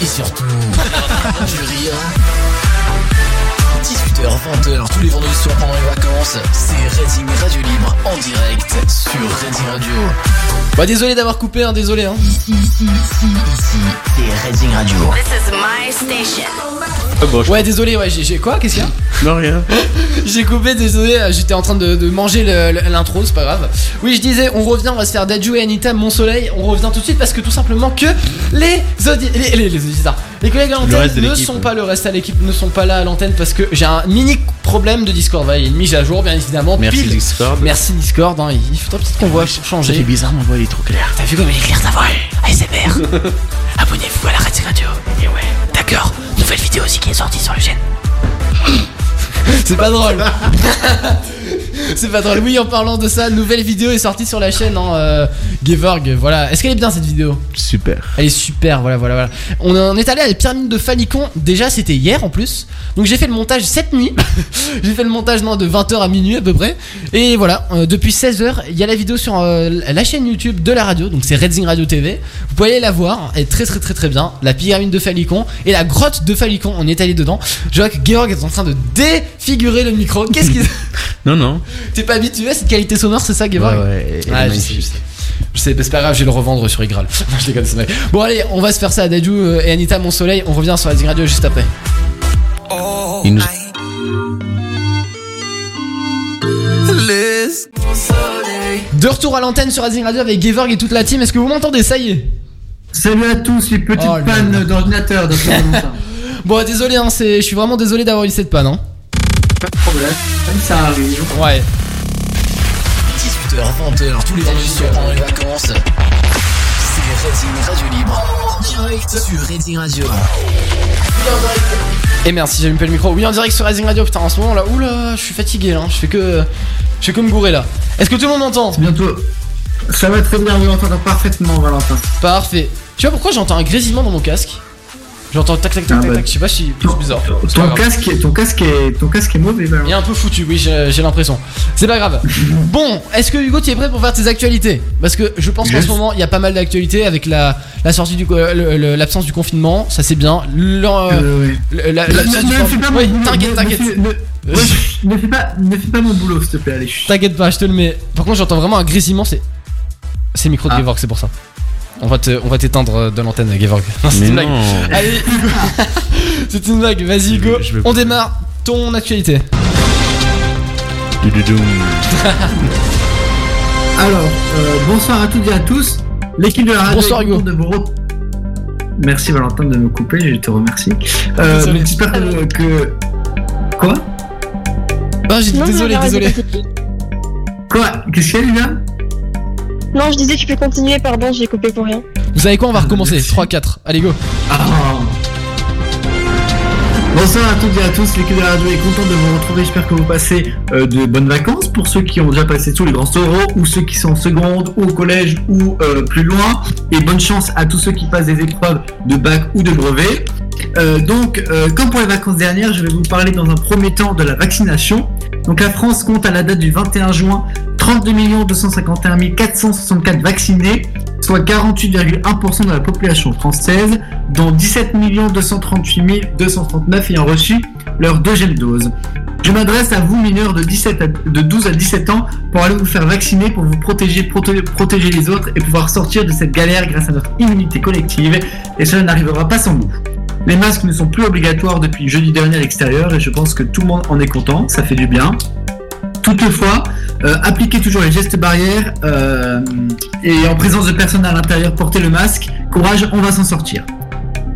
et surtout du rire. 18h, 20h, tous les vendredis soirs pendant les vacances, c'est Reading Radio Libre en direct sur Reading Radio. Bah désolé d'avoir coupé, hein, désolé. Hein. Ici, ici, ici, ici, c'est Reading Radio. This is my station. Ah bon, je- Ouais, désolé, ouais, j'ai- j'ai quoi Qu'est-ce qu'il y a Non, rien. J'ai coupé, désolé, euh, j'étais en train de, de manger le- le- l'intro, c'est pas grave. Oui, je disais, on revient, on va se faire Daju et Anita, Mon Soleil. On revient tout de suite parce que tout simplement que les audi- les, les, les auditeurs, les collègues à l'antenne reste de ne l'équipe, sont ouais. pas le reste à l'équipe, ne sont pas là à l'antenne parce que j'ai un mini problème de Discord. Voilà, il y a une mise à jour, bien évidemment. Merci pile. Discord. Merci Discord, hein, il faudra peut-être qu'on voit changer. bizarre, ma voix elle est trop claire. T'as vu comme il est clair ta voix? ASMR Abonnez-vous à la Radio. Et ouais, d'accord. Nouvelle vidéo aussi qui est sortie sur le chaîne. C'est pas drôle. C'est pas drôle. Oui, en parlant de ça, nouvelle vidéo est sortie sur la chaîne en euh, Gevorg. Voilà. Est-ce qu'elle est bien cette vidéo? Super. Elle est super. Voilà, voilà, voilà. On en est allé à la pyramide de Falicon. Déjà, c'était hier en plus. Donc j'ai fait le montage cette nuit. j'ai fait le montage non, de 20h à minuit à peu près. Et voilà, euh, depuis 16h, il y a la vidéo sur euh, la chaîne YouTube de la radio. Donc c'est Redzing Radio TV. Vous pouvez aller la voir. Elle est très très très très bien. La pyramide de Falicon et la grotte de Falicon. On est allé dedans. Je vois que Georg est en train de défigurer le micro. Qu'est-ce qu'il. Non, non. T'es pas habitué à cette qualité sonore, c'est ça, Georg Ouais, ouais, Ouais, je magnifique. sais, je sais. Je sais, mais c'est pas grave, je vais le revendre sur Igral. Non, je déconne, c'est vrai. Bon, allez, on va se faire ça à Daju euh, et Anita, mon soleil. On revient sur la Zing Radio juste après. Il nous- De retour à l'antenne sur Azing Radio avec Gevorg et toute la team. Est-ce que vous m'entendez? Ça y est. Salut à tous, les petites Oh là. d'ordinateur. Bon, désolé, hein, c'est- je suis vraiment désolé d'avoir eu cette panne. Hein. Pas de problème, ça arrive. Ouais. 18h, 20h, tous les vendredis soirs pendant les vacances, c'est Reading Radio Libre en direct sur Reading Radio. Et merci, j'ai pas le micro. Oui, en direct sur Azing Radio. Putain, en ce moment là, oula, je suis fatigué là. Je fais que. Je fais que me gourer là. Est-ce que tout le monde m'entend? Bientôt. Ça va très bien, vous l'entendez parfaitement, Valentin. Parfait. Tu vois pourquoi j'entends un grésillement dans mon casque? J'entends tac tac tac Ah tac bah. tac. Je sais pas si c'est bizarre. Ton casque, est, ton, casque est, ton casque est mauvais, Il est un peu foutu, oui, j'ai l'impression. C'est pas grave. Bon, est-ce que Hugo, tu es prêt pour faire tes actualités? Parce que je pense qu'en ce moment, il y a pas mal d'actualités avec la, la sortie du co- le- le- l'absence du confinement, ça c'est bien. L'en- Euh, oui. le- la- Ne, l'absence du ne fais pas confinement- mon Oui, boulot. t'inquiète, ne- t'inquiète. Ne, ne- ouais, ne fais pas, ne fais pas mon boulot, s'il te plaît, allez. chut. T'inquiète pas, je te le mets. Par contre, j'entends vraiment un grésillement, c'est. C'est le micro de Ah. Gevorg, c'est pour ça. On va te- on va t'éteindre de l'antenne, Gevorg. Non, c'est une blague. Allez, Hugo. c'est une blague, vas-y, Hugo. Je On pas. démarre ton actualité. Alors, euh, bonsoir à toutes et à tous. L'équipe de la radio Bonsoir, est contente Hugo. de vous re- Merci Valentin de me couper, je te remercie. Euh, Désolé. donc, J'espère que, que- Quoi? Non, j'ai dit Non, désolé, non, désolé. arrête. Quoi? Qu'est-ce qu'il y a, Lina? Non, je disais tu peux continuer, pardon, j'ai coupé pour rien. Vous savez quoi, on va recommencer. Merci. 3-4. Allez, go. Ah. Bonsoir à toutes et à tous, l'équipe de la radio est contente de vous retrouver, j'espère que vous passez euh, de bonnes vacances pour ceux qui ont déjà passé tous les grands taureaux ou ceux qui sont en seconde ou au collège ou euh, plus loin et bonne chance à tous ceux qui passent des épreuves de bac ou de brevet. Euh, donc, euh, comme pour les vacances dernières, je vais vous parler dans un premier temps de la vaccination. Donc la France compte à la date du 21 juin 32 251 464 vaccinés, soit 48,1% de la population française, dont 17 238 239 ayant reçu leur deuxième dose. Je m'adresse à vous mineurs de, 17 à- de 12 à 17 ans pour aller vous faire vacciner, pour vous protéger, proté- protéger les autres et pouvoir sortir de cette galère grâce à notre immunité collective. Et cela n'arrivera pas sans nous. Les masques ne sont plus obligatoires depuis jeudi dernier à l'extérieur et je pense que tout le monde en est content, ça fait du bien. Toutefois, appliquez toujours les gestes barrières euh, et en présence de personnes à l'intérieur, portez le masque. Courage, on va s'en sortir.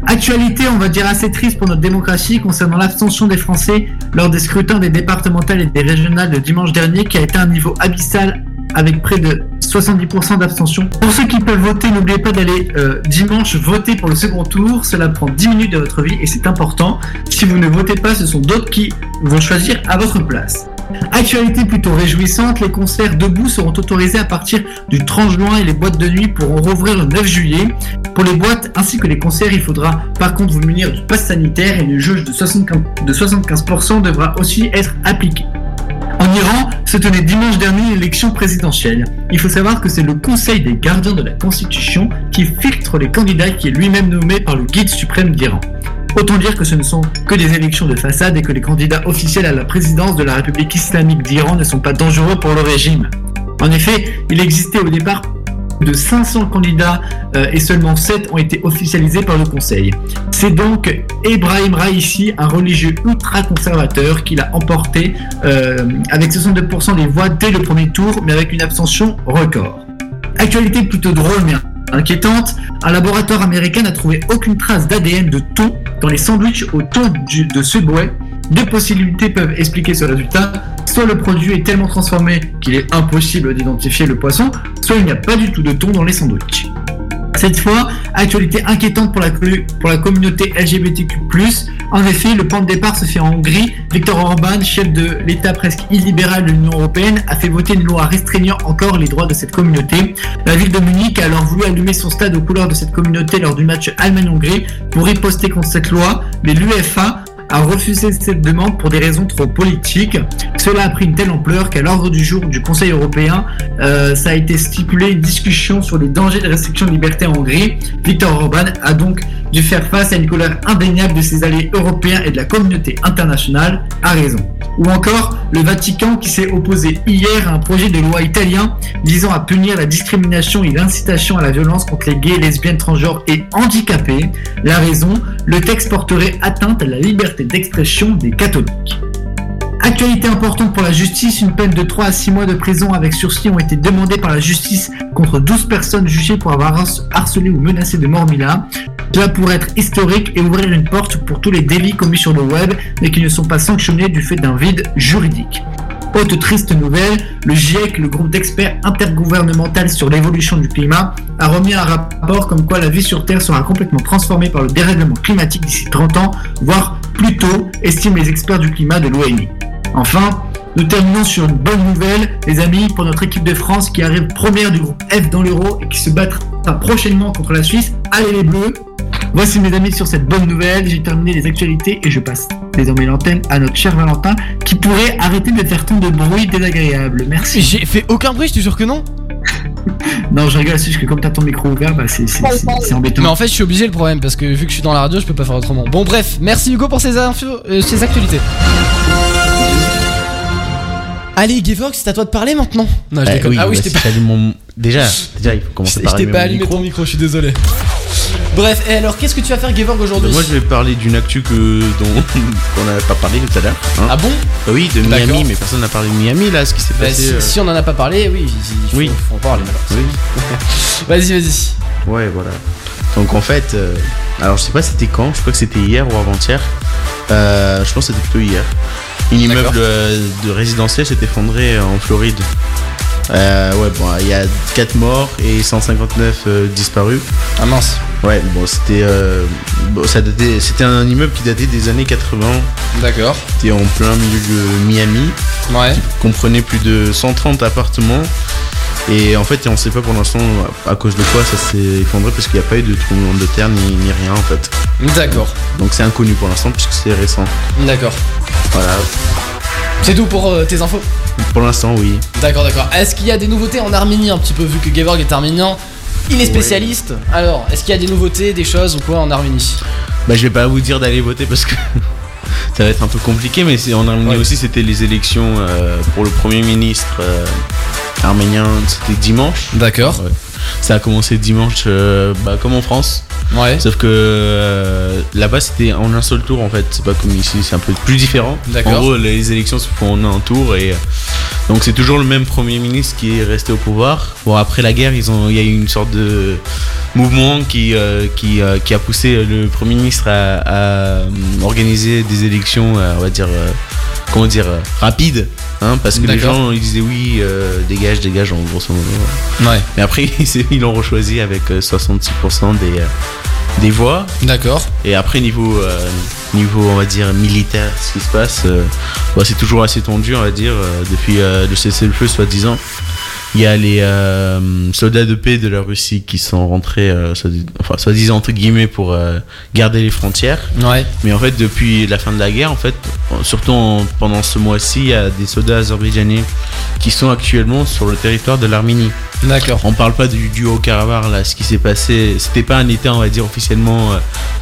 Actualité, on va dire assez triste pour notre démocratie concernant l'abstention des Français lors des scrutins des départementales et des régionales de dimanche dernier qui a été un niveau abyssal avec près de 70% d'abstention. Pour ceux qui peuvent voter, n'oubliez pas d'aller euh, dimanche voter pour le second tour. Cela prend 10 minutes de votre vie et c'est important. Si vous ne votez pas, ce sont d'autres qui vont choisir à votre place. Actualité plutôt réjouissante, les concerts debout seront autorisés à partir du 30 juin et les boîtes de nuit pourront rouvrir le 9 juillet. Pour les boîtes ainsi que les concerts, il faudra par contre vous munir du pass sanitaire et une jauge de 75%, de 75% devra aussi être appliquée. En Iran se tenait dimanche dernier l'élection présidentielle. Il faut savoir que c'est le Conseil des gardiens de la Constitution qui filtre les candidats qui est lui-même nommé par le guide suprême d'Iran. Autant dire que ce ne sont que des élections de façade et que les candidats officiels à la présidence de la République islamique d'Iran ne sont pas dangereux pour le régime. En effet, il existait au départ de 500 candidats euh, et seulement 7 ont été officialisés par le Conseil. C'est donc Ebrahim Raisi, un religieux ultra-conservateur, qui l'a emporté euh, avec 62% des voix dès le premier tour, mais avec une abstention record. Actualité plutôt drôle mais inquiétante, un laboratoire américain n'a trouvé aucune trace d'ADN de thon dans les sandwichs au thon du- de. Deux possibilités peuvent expliquer ce résultat. Soit le produit est tellement transformé qu'il est impossible d'identifier le poisson, soit il n'y a pas du tout de thon dans les sandwichs. Cette fois, actualité inquiétante pour la, communauté LGBTQ+. En effet, le point de départ se fait en Hongrie. Viktor Orban, chef de l'État presque illibéral de l'Union Européenne, a fait voter une loi restreignant encore les droits de cette communauté. La ville de Munich a alors voulu allumer son stade aux couleurs de cette communauté lors du match Allemagne-Hongrie pour riposter contre cette loi, mais l'UEFA a refusé cette demande pour des raisons trop politiques. Cela a pris une telle ampleur qu'à l'ordre du jour du Conseil européen, euh, ça a été stipulé une discussion sur les dangers de restriction de liberté en Hongrie. Viktor Orban a donc dû faire face à une colère indéniable de ses alliés européens et de la communauté internationale, à raison. Ou encore le Vatican qui s'est opposé hier à un projet de loi italien visant à punir la discrimination et l'incitation à la violence contre les gays, lesbiennes, transgenres et handicapés. La raison, le texte porterait atteinte à la liberté d'expression des catholiques. Actualité importante pour la justice, une peine de 3 à 6 mois de prison avec sursis ont été demandées par la justice contre 12 personnes jugées pour avoir harc- harcelé ou menacé de mort Mila. Cela pourrait être historique et ouvrir une porte pour tous les délits commis sur le web, mais qui ne sont pas sanctionnés du fait d'un vide juridique. Autre triste nouvelle, le GIEC, le groupe d'experts intergouvernemental sur l'évolution du climat, a remis un rapport comme quoi la vie sur Terre sera complètement transformée par le dérèglement climatique d'ici 30 ans, voire plus tôt, estiment les experts du climat de l'ONU. Enfin, nous terminons sur une bonne nouvelle, les amis, pour notre équipe de France qui arrive première du groupe F dans l'Euro et qui se battra prochainement contre la Suisse. Allez les Bleus Voici mes amis sur cette bonne nouvelle, j'ai terminé les actualités et je passe désormais l'antenne à notre cher Valentin qui pourrait arrêter de faire tant de bruit désagréable. Merci. J'ai fait aucun bruit, je te jure que non. Non, je rigole, c'est juste que comme t'as ton micro ouvert, bah c'est embêtant. Mais en fait, je suis obligé le problème parce que vu que je suis dans la radio, je peux pas faire autrement. Bon, bref, merci Hugo pour ces infos, euh, ces actualités. Allez, Gevox, c'est à toi de parler maintenant. Non, je Euh, déconne. ah oui, je bah, t'ai si pas. mon. Déjà, déjà, il faut commencer Je par t'ai allumer pas allumé micro. ton micro, je suis désolé. Bref, et alors qu'est-ce que tu vas faire, Gevorg, aujourd'hui Moi, je vais parler d'une actu que dont on n'avait pas parlé tout à l'heure. hein. Ah bon? Bah oui, de. Miami, mais personne n'a parlé de Miami là, ce qui s'est Bah, passé. si, euh, si on en a pas parlé, oui, il faut, Oui. faut en parler alors. Oui. Vas-y, vas-y. Ouais, voilà. Donc en fait, euh, alors je sais pas c'était quand, je crois que c'était hier ou avant-hier. Euh, je pense que c'était plutôt hier. Un immeuble euh, de résidentiel s'est effondré en Floride. Euh, ouais, bon, il y a 4 morts et 159 euh, disparus. Ah mince. Ouais, bon, c'était euh, bon, ça datait- c'était un immeuble qui datait des années 80. D'accord. C'était en plein milieu de Miami, Ouais. comprenait plus de 130 appartements. Et en fait, on sait pas pour l'instant à cause de quoi ça s'est effondré parce qu'il n'y a pas eu de tremblement de terre ni, ni rien en fait. D'accord. Donc c'est inconnu pour l'instant puisque c'est récent. D'accord. Voilà. C'est tout pour euh, tes infos Pour l'instant, oui. D'accord, d'accord. Est-ce qu'il y a des nouveautés en Arménie un petit peu vu que Gevorg est arménien Il est spécialiste. Alors, est-ce qu'il y a des nouveautés, des choses ou quoi en Arménie Bah, je vais pas vous dire d'aller voter parce que ça va être un peu compliqué, mais en Arménie Ouais. aussi, c'était les élections euh, pour le premier ministre euh, arménien. C'était dimanche. D'accord. Ouais. Ça a commencé dimanche, bah, comme en France. Ouais. Sauf que euh, là-bas c'était en un seul tour en fait, c'est pas comme ici, c'est un peu plus différent. En gros, les élections se font en un tour et euh, donc c'est toujours le même premier ministre qui est resté au pouvoir. Bon après la guerre, ils ont, il y a eu une sorte de mouvement qui euh, qui, euh, qui a poussé le premier ministre à, à, organiser des élections, on va dire euh, comment dire rapides, hein, parce que les gens ils disaient oui, dégage, dégage en grosso modo. Ouais. Mais après ils l'ont rechoisi avec euh, 66% des des voix. D'accord. Et après, niveau, euh, niveau on va dire, militaire, ce qui se passe, euh, bah, c'est toujours assez tendu, on va dire, euh, depuis le cessez-le-feu, soi-disant. Il y a les euh, soldats de paix de la Russie qui sont rentrés, euh, enfin, soi-disant entre guillemets, pour euh, garder les frontières. Ouais. Mais en fait, depuis la fin de la guerre, en fait, surtout en- pendant ce mois-ci, il y a des soldats azerbaïdjanais qui sont actuellement sur le territoire de l'Arménie. D'accord. On parle pas du, du Haut-Karabakh, là, ce qui s'est passé. C'était pas un État, on va dire, officiellement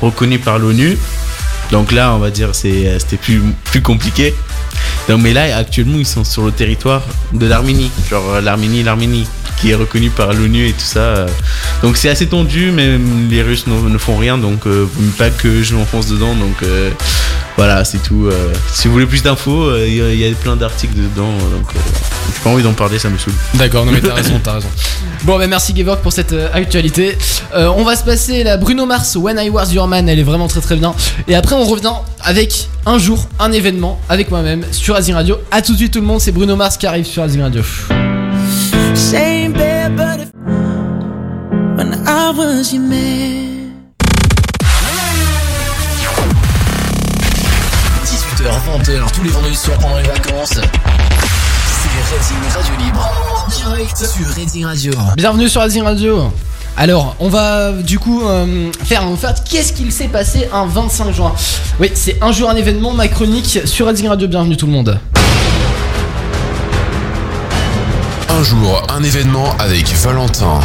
reconnu par l'ONU. Donc là, on va dire, c'était plus, plus compliqué. Donc, mais là, actuellement, ils sont sur le territoire de l'Arménie. Genre, euh, l'Arménie, l'Arménie, qui est reconnue par l'ONU et tout ça. Euh. Donc, c'est assez tendu, mais les Russes ne, ne font rien. Donc, euh, pas que je m'enfonce dedans. Donc, euh, voilà, c'est tout. euh. si vous voulez plus d'infos, euh, il y a- il y, a plein d'articles dedans. Donc, euh, j'ai pas envie d'en parler, ça me saoule. D'accord, non mais t'as raison, t'as raison. Bon, bah merci Gevorg pour cette euh, actualité. Euh, on va se passer la Bruno Mars, When I Was Your Man, elle est vraiment très très bien. Et après, on revient avec un jour, un événement, avec moi-même sur Azing Radio. A tout de suite tout le monde, c'est Bruno Mars qui arrive sur Azing Radio. Same bed, but if when I was your man. 18h, 20h, tous les vendredis soirs pendant les vacances. C'est Redding Radio Libre. En direct sur Redding Radio. Bienvenue sur Azing Radio. Alors, on va du coup euh, faire en fait qu'est-ce qu'il s'est passé un 25 juin? Oui, c'est un jour un événement, ma chronique sur Azing Radio. Bienvenue tout le monde. Un jour, un événement avec Valentin.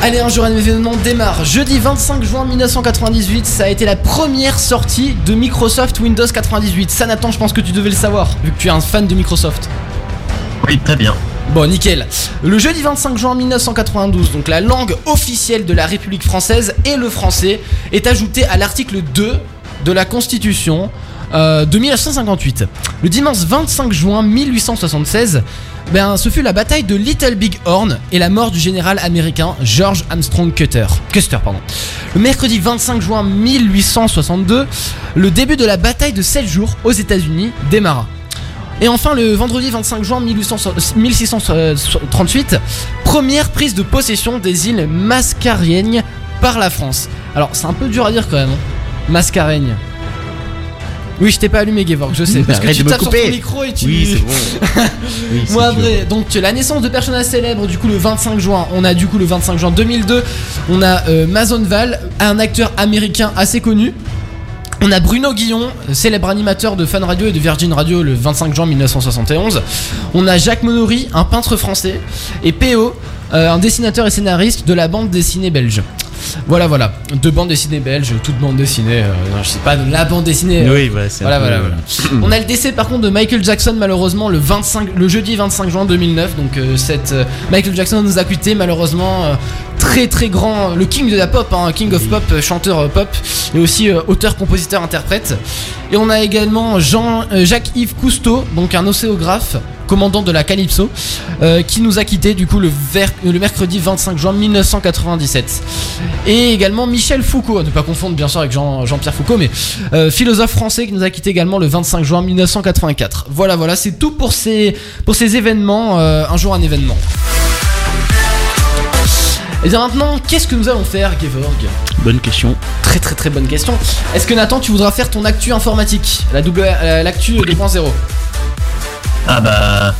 Allez, un jour un événement démarre. Jeudi 25 juin 1998, ça a été la première sortie de Microsoft Windows 98. Ça, Nathan, je pense que tu devais le savoir, vu que tu es un fan de Microsoft. Oui, très bien. Bon, nickel. Le jeudi 25 juin 1992, donc la langue officielle de la République française et le français est ajoutée à l'article 2 de la Constitution euh, de 1958. Le dimanche 25 juin 1876, ben, ce fut la bataille de Little Big Horn et la mort du général américain George Armstrong Custer. Custer pardon. Le mercredi 25 juin 1862, le début de la bataille de 7 jours aux États-Unis démarra. Et enfin, le vendredi 25 juin 1800 1638, première prise de possession des îles Mascareignes par la France. Alors, c'est un peu dur à dire quand même. hein. Oui, je t'ai pas allumé, Gevorg, je sais. Parce que tu tapes sur ton micro et tu. Oui, c'est bon. Oui, Moi vrai, donc la naissance de personnages célèbres du coup le 25 juin, on a du coup le 25 juin 2002, on a euh, Mason Val, un acteur américain assez connu. On a Bruno Guillon, célèbre animateur de Fun Radio et de Virgin Radio le 25 juin 1971. On a Jacques Monory, un peintre français. Et PO, euh, un dessinateur et scénariste de la bande dessinée belge. Voilà, voilà. Deux bandes dessinées belges, toutes bandes dessinées. euh, non, je sais pas, la bande dessinée. euh, Oui, bah, voilà, euh, voilà. On a le décès par contre de Michael Jackson malheureusement le 25, le jeudi 25 juin 2009. Donc euh, cette Michael Jackson nous a quitté malheureusement. très très grand, le king de la pop, hein, king of pop, chanteur pop, et aussi auteur, compositeur, interprète. Et on a également Jean, Jacques-Yves Cousteau, donc un océographe, commandant de la Calypso, euh, qui nous a quitté du coup le, ver- le mercredi 25 juin 1997. Et également Michel Foucault, à ne pas confondre bien sûr avec Jean, Jean-Pierre Foucault, mais euh, philosophe français qui nous a quitté également le 25 juin 1984. Voilà, voilà, c'est tout pour ces, pour ces événements, euh, un jour un événement. Et bien maintenant, qu'est-ce que nous allons faire, Gevorg Bonne question. Très très très bonne question. Est-ce que Nathan, tu voudras faire ton actu informatique? La double, l'actu 2.0 Ah bah.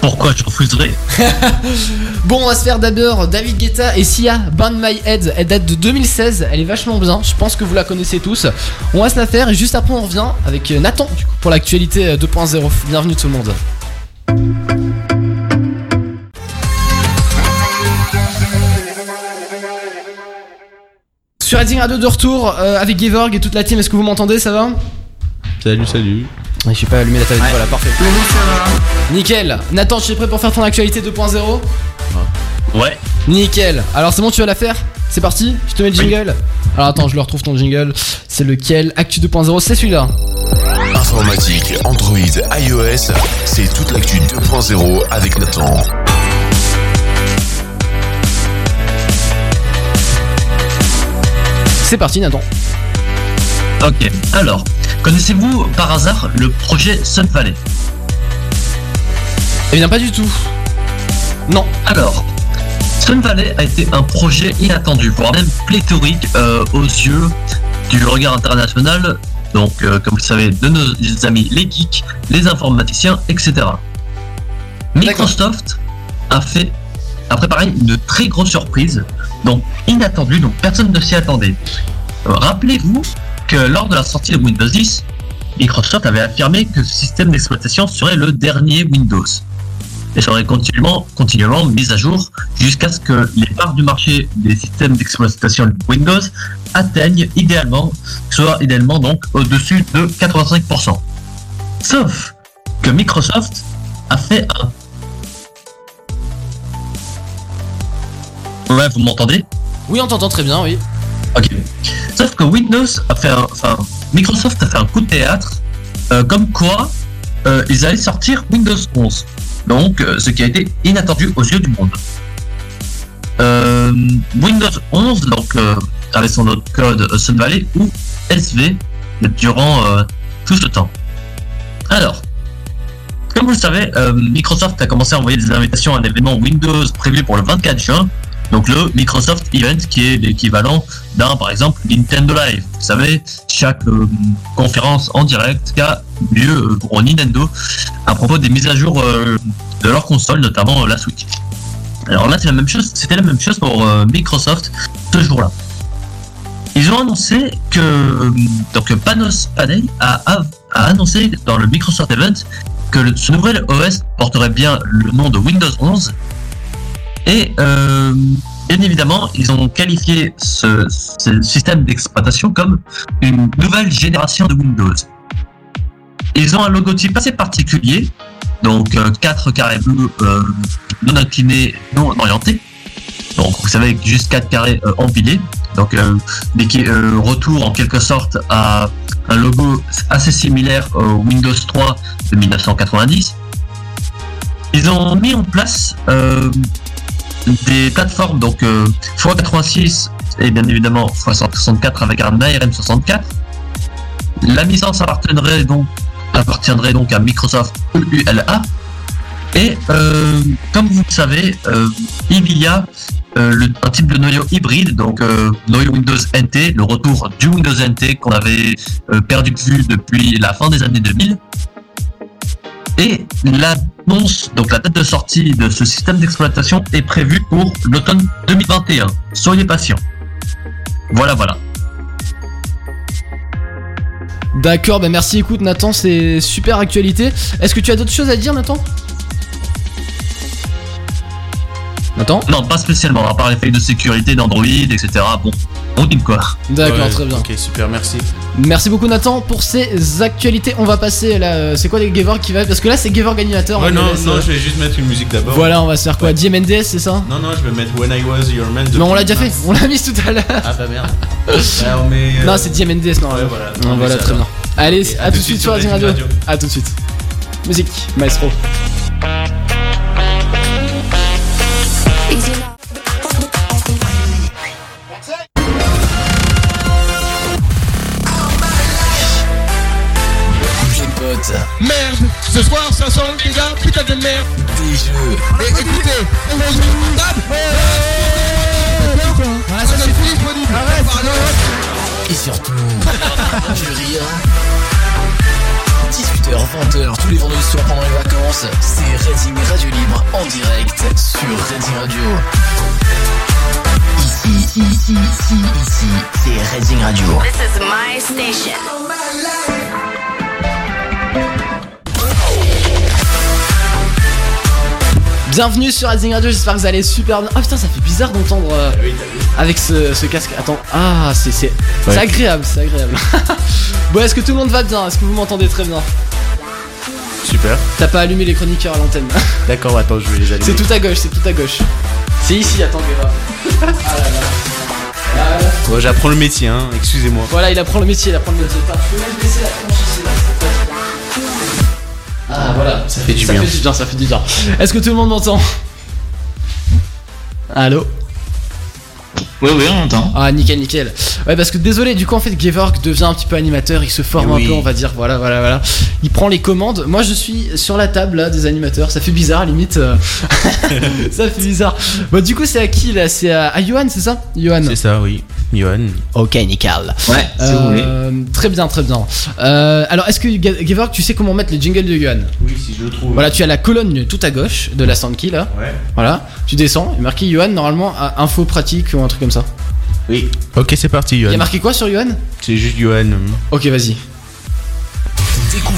Pourquoi je refuserais Bon, on va se faire d'abord David Guetta et Sia, Band My Head. Elle date de 2016, elle est vachement bien. Je pense que vous la connaissez tous. On va se la faire et juste après, on revient avec euh, Nathan du coup, pour l'actualité euh, 2.0. Bienvenue tout le monde. Sur Redding Radio de retour euh, avec Gevorg et toute la team, est-ce que vous m'entendez? Ça va? Salut, salut. Je suis pas allumé la tablette, voilà, parfait. Nickel. Nathan, tu es prêt pour faire ton actualité 2.0 Ouais. Nickel. Alors c'est bon, tu vas la faire C'est parti Je te mets le jingle. Alors attends, je le retrouve ton jingle. C'est lequel Actu 2.0, c'est celui-là. Informatique, Android, iOS, c'est toute l'actu 2.0 avec Nathan. C'est parti, Nathan. Ok, alors, connaissez-vous par hasard le projet Sun Valley? Eh bien, pas du tout. Non. Alors, Sun Valley a été un projet inattendu, voire même pléthorique euh, aux yeux du regard international, donc euh, comme vous le savez, de nos amis les geeks, les informaticiens, etc. Microsoft a fait a préparé une très grosse surprise, donc inattendue, donc personne ne s'y attendait. Euh, Rappelez-vous que lors de la sortie de Windows 10, Microsoft avait affirmé que ce système d'exploitation serait le dernier Windows et serait continuellement, continuellement mis à jour jusqu'à ce que les parts du marché des systèmes d'exploitation Windows atteignent idéalement, soit idéalement donc au-dessus de 85%. Sauf que Microsoft a fait un Ouais, vous m'entendez? Oui, on t'entend très bien, oui. Sauf que Windows a fait un, enfin, Microsoft a fait un coup de théâtre, euh, comme quoi euh, ils allaient sortir Windows 11. Donc, euh, ce qui a été inattendu aux yeux du monde. Windows 11, donc, avec son autre code Sun Valley ou SV durant tout ce temps. Alors, comme vous le savez, Microsoft a commencé à envoyer des invitations à un événement Windows prévu pour le 24 juin. Donc le Microsoft Event qui est l'équivalent par exemple Nintendo Live. Vous savez, chaque euh, conférence en direct qui a lieu euh, pour Nintendo à propos des mises à jour euh, de leur console, notamment la Switch. Alors là c'est la même chose, c'était la même chose pour Microsoft ce jour-là. Ils ont annoncé que donc Panos Panay a, annoncé dans le Microsoft Event que ce nouvel OS porterait bien le nom de Windows 11 et bien évidemment, ils ont qualifié ce, système d'exploitation comme une nouvelle génération de Windows. Ils ont un logotype assez particulier, donc euh, quatre carrés bleus euh, non inclinés, non orientés. Donc vous savez, juste quatre carrés euh, empilés. Donc euh, euh, retour en quelque sorte à un logo assez similaire au Windows 3 de 1990. Ils ont mis en place des plateformes donc euh, x86 et bien évidemment x64 avec un ARM64. La licence appartiendrait donc appartiendrait donc à Microsoft ULA. Et euh, comme vous le savez, euh, il y a un type de noyau hybride, donc noyau Windows NT, le retour du Windows NT qu'on avait perdu de vue depuis la fin des années 2000. Et l'annonce, donc la date de sortie de ce système d'exploitation est prévue pour l'automne 2021. Soyez patients. Voilà, voilà. D'accord, bah merci, écoute Nathan, c'est super actualité. Est-ce que tu as d'autres choses à dire Nathan? Nathan Non, pas spécialement, à part les failles de sécurité d'Android, etc. Bon, on dit quoi. D'accord, Ouais, très bien. Ok, super, merci. Merci beaucoup Nathan pour ces actualités. On va passer là, euh, c'est quoi les Gavor qui va Parce que là c'est Gavor animateur. Ouais, on non, non, euh, je vais juste mettre une musique d'abord. Voilà, on va se faire quoi? DMNDS, c'est ça? Non, non, je vais mettre When I Was Your Man de Non, on l'a déjà fait, on l'a mis tout à l'heure. Ah bah merde. Bah, on met, euh, Non, c'est DMNDS, non. Ouais, voilà. Non, voilà, très bien. Allez, à, tout de suite sur Racing Radio. À tout de suite. Musique, maestro. Ce soir ça sent dégât, putain de merde. des jeux, Mais écoutez, on va jouer au portable. Voilà, ça c'est plus disponible. Arrête, et surtout du rire. 18h, 20h, tous les vendredis soirs pendant les vacances, c'est Reading Radio Libre en direct sur Reading Radio. Ici, ici, ici, ici, ici, c'est Reading Radio. This is my station. Bienvenue sur Racing Radio, j'espère que vous allez super bien. Ah putain, ça fait bizarre d'entendre euh, avec ce, ce casque. Attends, ah, c'est c'est c'est Ouais. agréable, c'est agréable. bon, est-ce que tout le monde va bien? Est-ce que vous m'entendez très bien? Super. T'as pas allumé les chroniqueurs à l'antenne? D'accord, attends, je vais les allumer. C'est tout à gauche, c'est tout à gauche. C'est ici, attends. Ah là là. Ah là. Bon, j'apprends le métier, hein, excusez-moi. Voilà, il apprend le métier, il apprend le métier. Ah voilà, Ça fait du ça bien. fait du bien, ça fait du bien. Est-ce que tout le monde m'entend? Allô? Oui, oui, on entend. Ah, nickel, nickel. Ouais, parce que désolé, du coup, en fait, Gevorg devient un petit peu animateur, il se forme Oui. un peu, on va dire, voilà, voilà, voilà. Il prend les commandes. Moi, je suis sur la table, là, des animateurs. Ça fait bizarre, limite. euh. ça fait bizarre. Bon, du coup, c'est à qui, là? C'est à, à Johan, c'est ça? Johan C'est ça, oui. Johan. Ok, nickel. Ouais, vous. Euh, très bien, très bien. Euh, alors, est-ce que Ge- Gevorg, tu sais comment mettre les jingles de Johan? Oui, si je le trouve. Voilà, tu as la colonne tout à gauche de la soundkey, là. Ouais. Voilà, tu descends, il est marqué Johan, normalement, à info pratique ou un truc comme ça. Oui. Ok, c'est parti, Il y a marqué quoi sur Johan? C'est juste Johan. Ok, vas-y.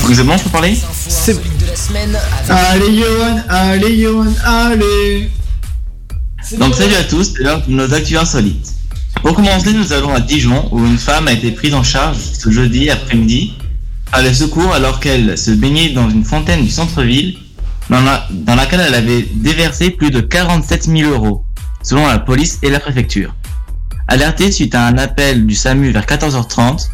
Vous êtes bon pour parler? C'est de la semaine avec Allez, Johan, allez, Johan, allez. Donc salut à tous, c'est l'heure de nos actus insolites. Pour commencer, nous allons à Dijon où une femme a été prise en charge ce jeudi après-midi par les secours alors qu'elle se baignait dans une fontaine du centre-ville dans, la- dans laquelle elle avait déversé plus de 47 000 euros, selon la police et la préfecture. Alertée suite à un appel du SAMU vers 14h30,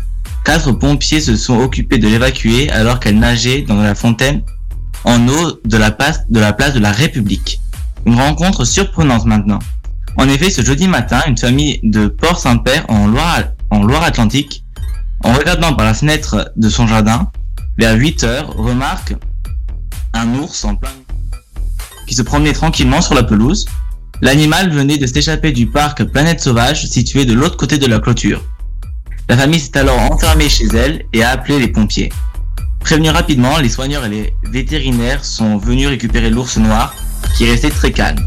quatre pompiers se sont occupés de l'évacuer alors qu'elle nageait dans la fontaine en eau de la place de la, République. Une rencontre surprenante maintenant. En effet, ce jeudi matin, une famille de Port-Saint-Père en Loire, en Loire-Atlantique, en regardant par la fenêtre de son jardin, vers 8 heures, remarque un ours en plein qui se promenait tranquillement sur la pelouse. L'animal venait de s'échapper du parc Planète Sauvage situé de l'autre côté de la clôture. La famille s'est alors enfermée chez elle et a appelé les pompiers. Prévenus rapidement, les soigneurs et les vétérinaires sont venus récupérer l'ours noir qui restait très calme.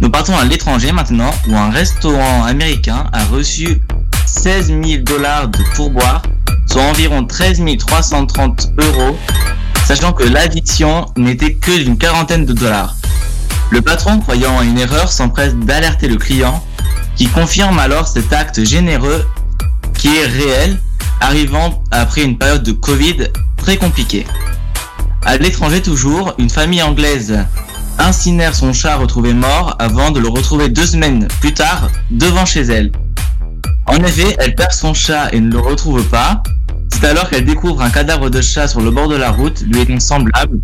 Nous partons à l'étranger maintenant où un restaurant américain a reçu 16 000 dollars de pourboire, soit environ 13 330 euros, sachant que l'addition n'était que d'une quarantaine de dollars. Le patron, croyant à une erreur, s'empresse d'alerter le client, qui confirme alors cet acte généreux qui est réel, arrivant après une période de Covid très compliquée. À l'étranger toujours, une famille anglaise incinère son chat retrouvé mort avant de le retrouver deux semaines plus tard devant chez elle. En effet, elle perd son chat et ne le retrouve pas. C'est alors qu'elle découvre un cadavre de chat sur le bord de la route, lui étant semblable,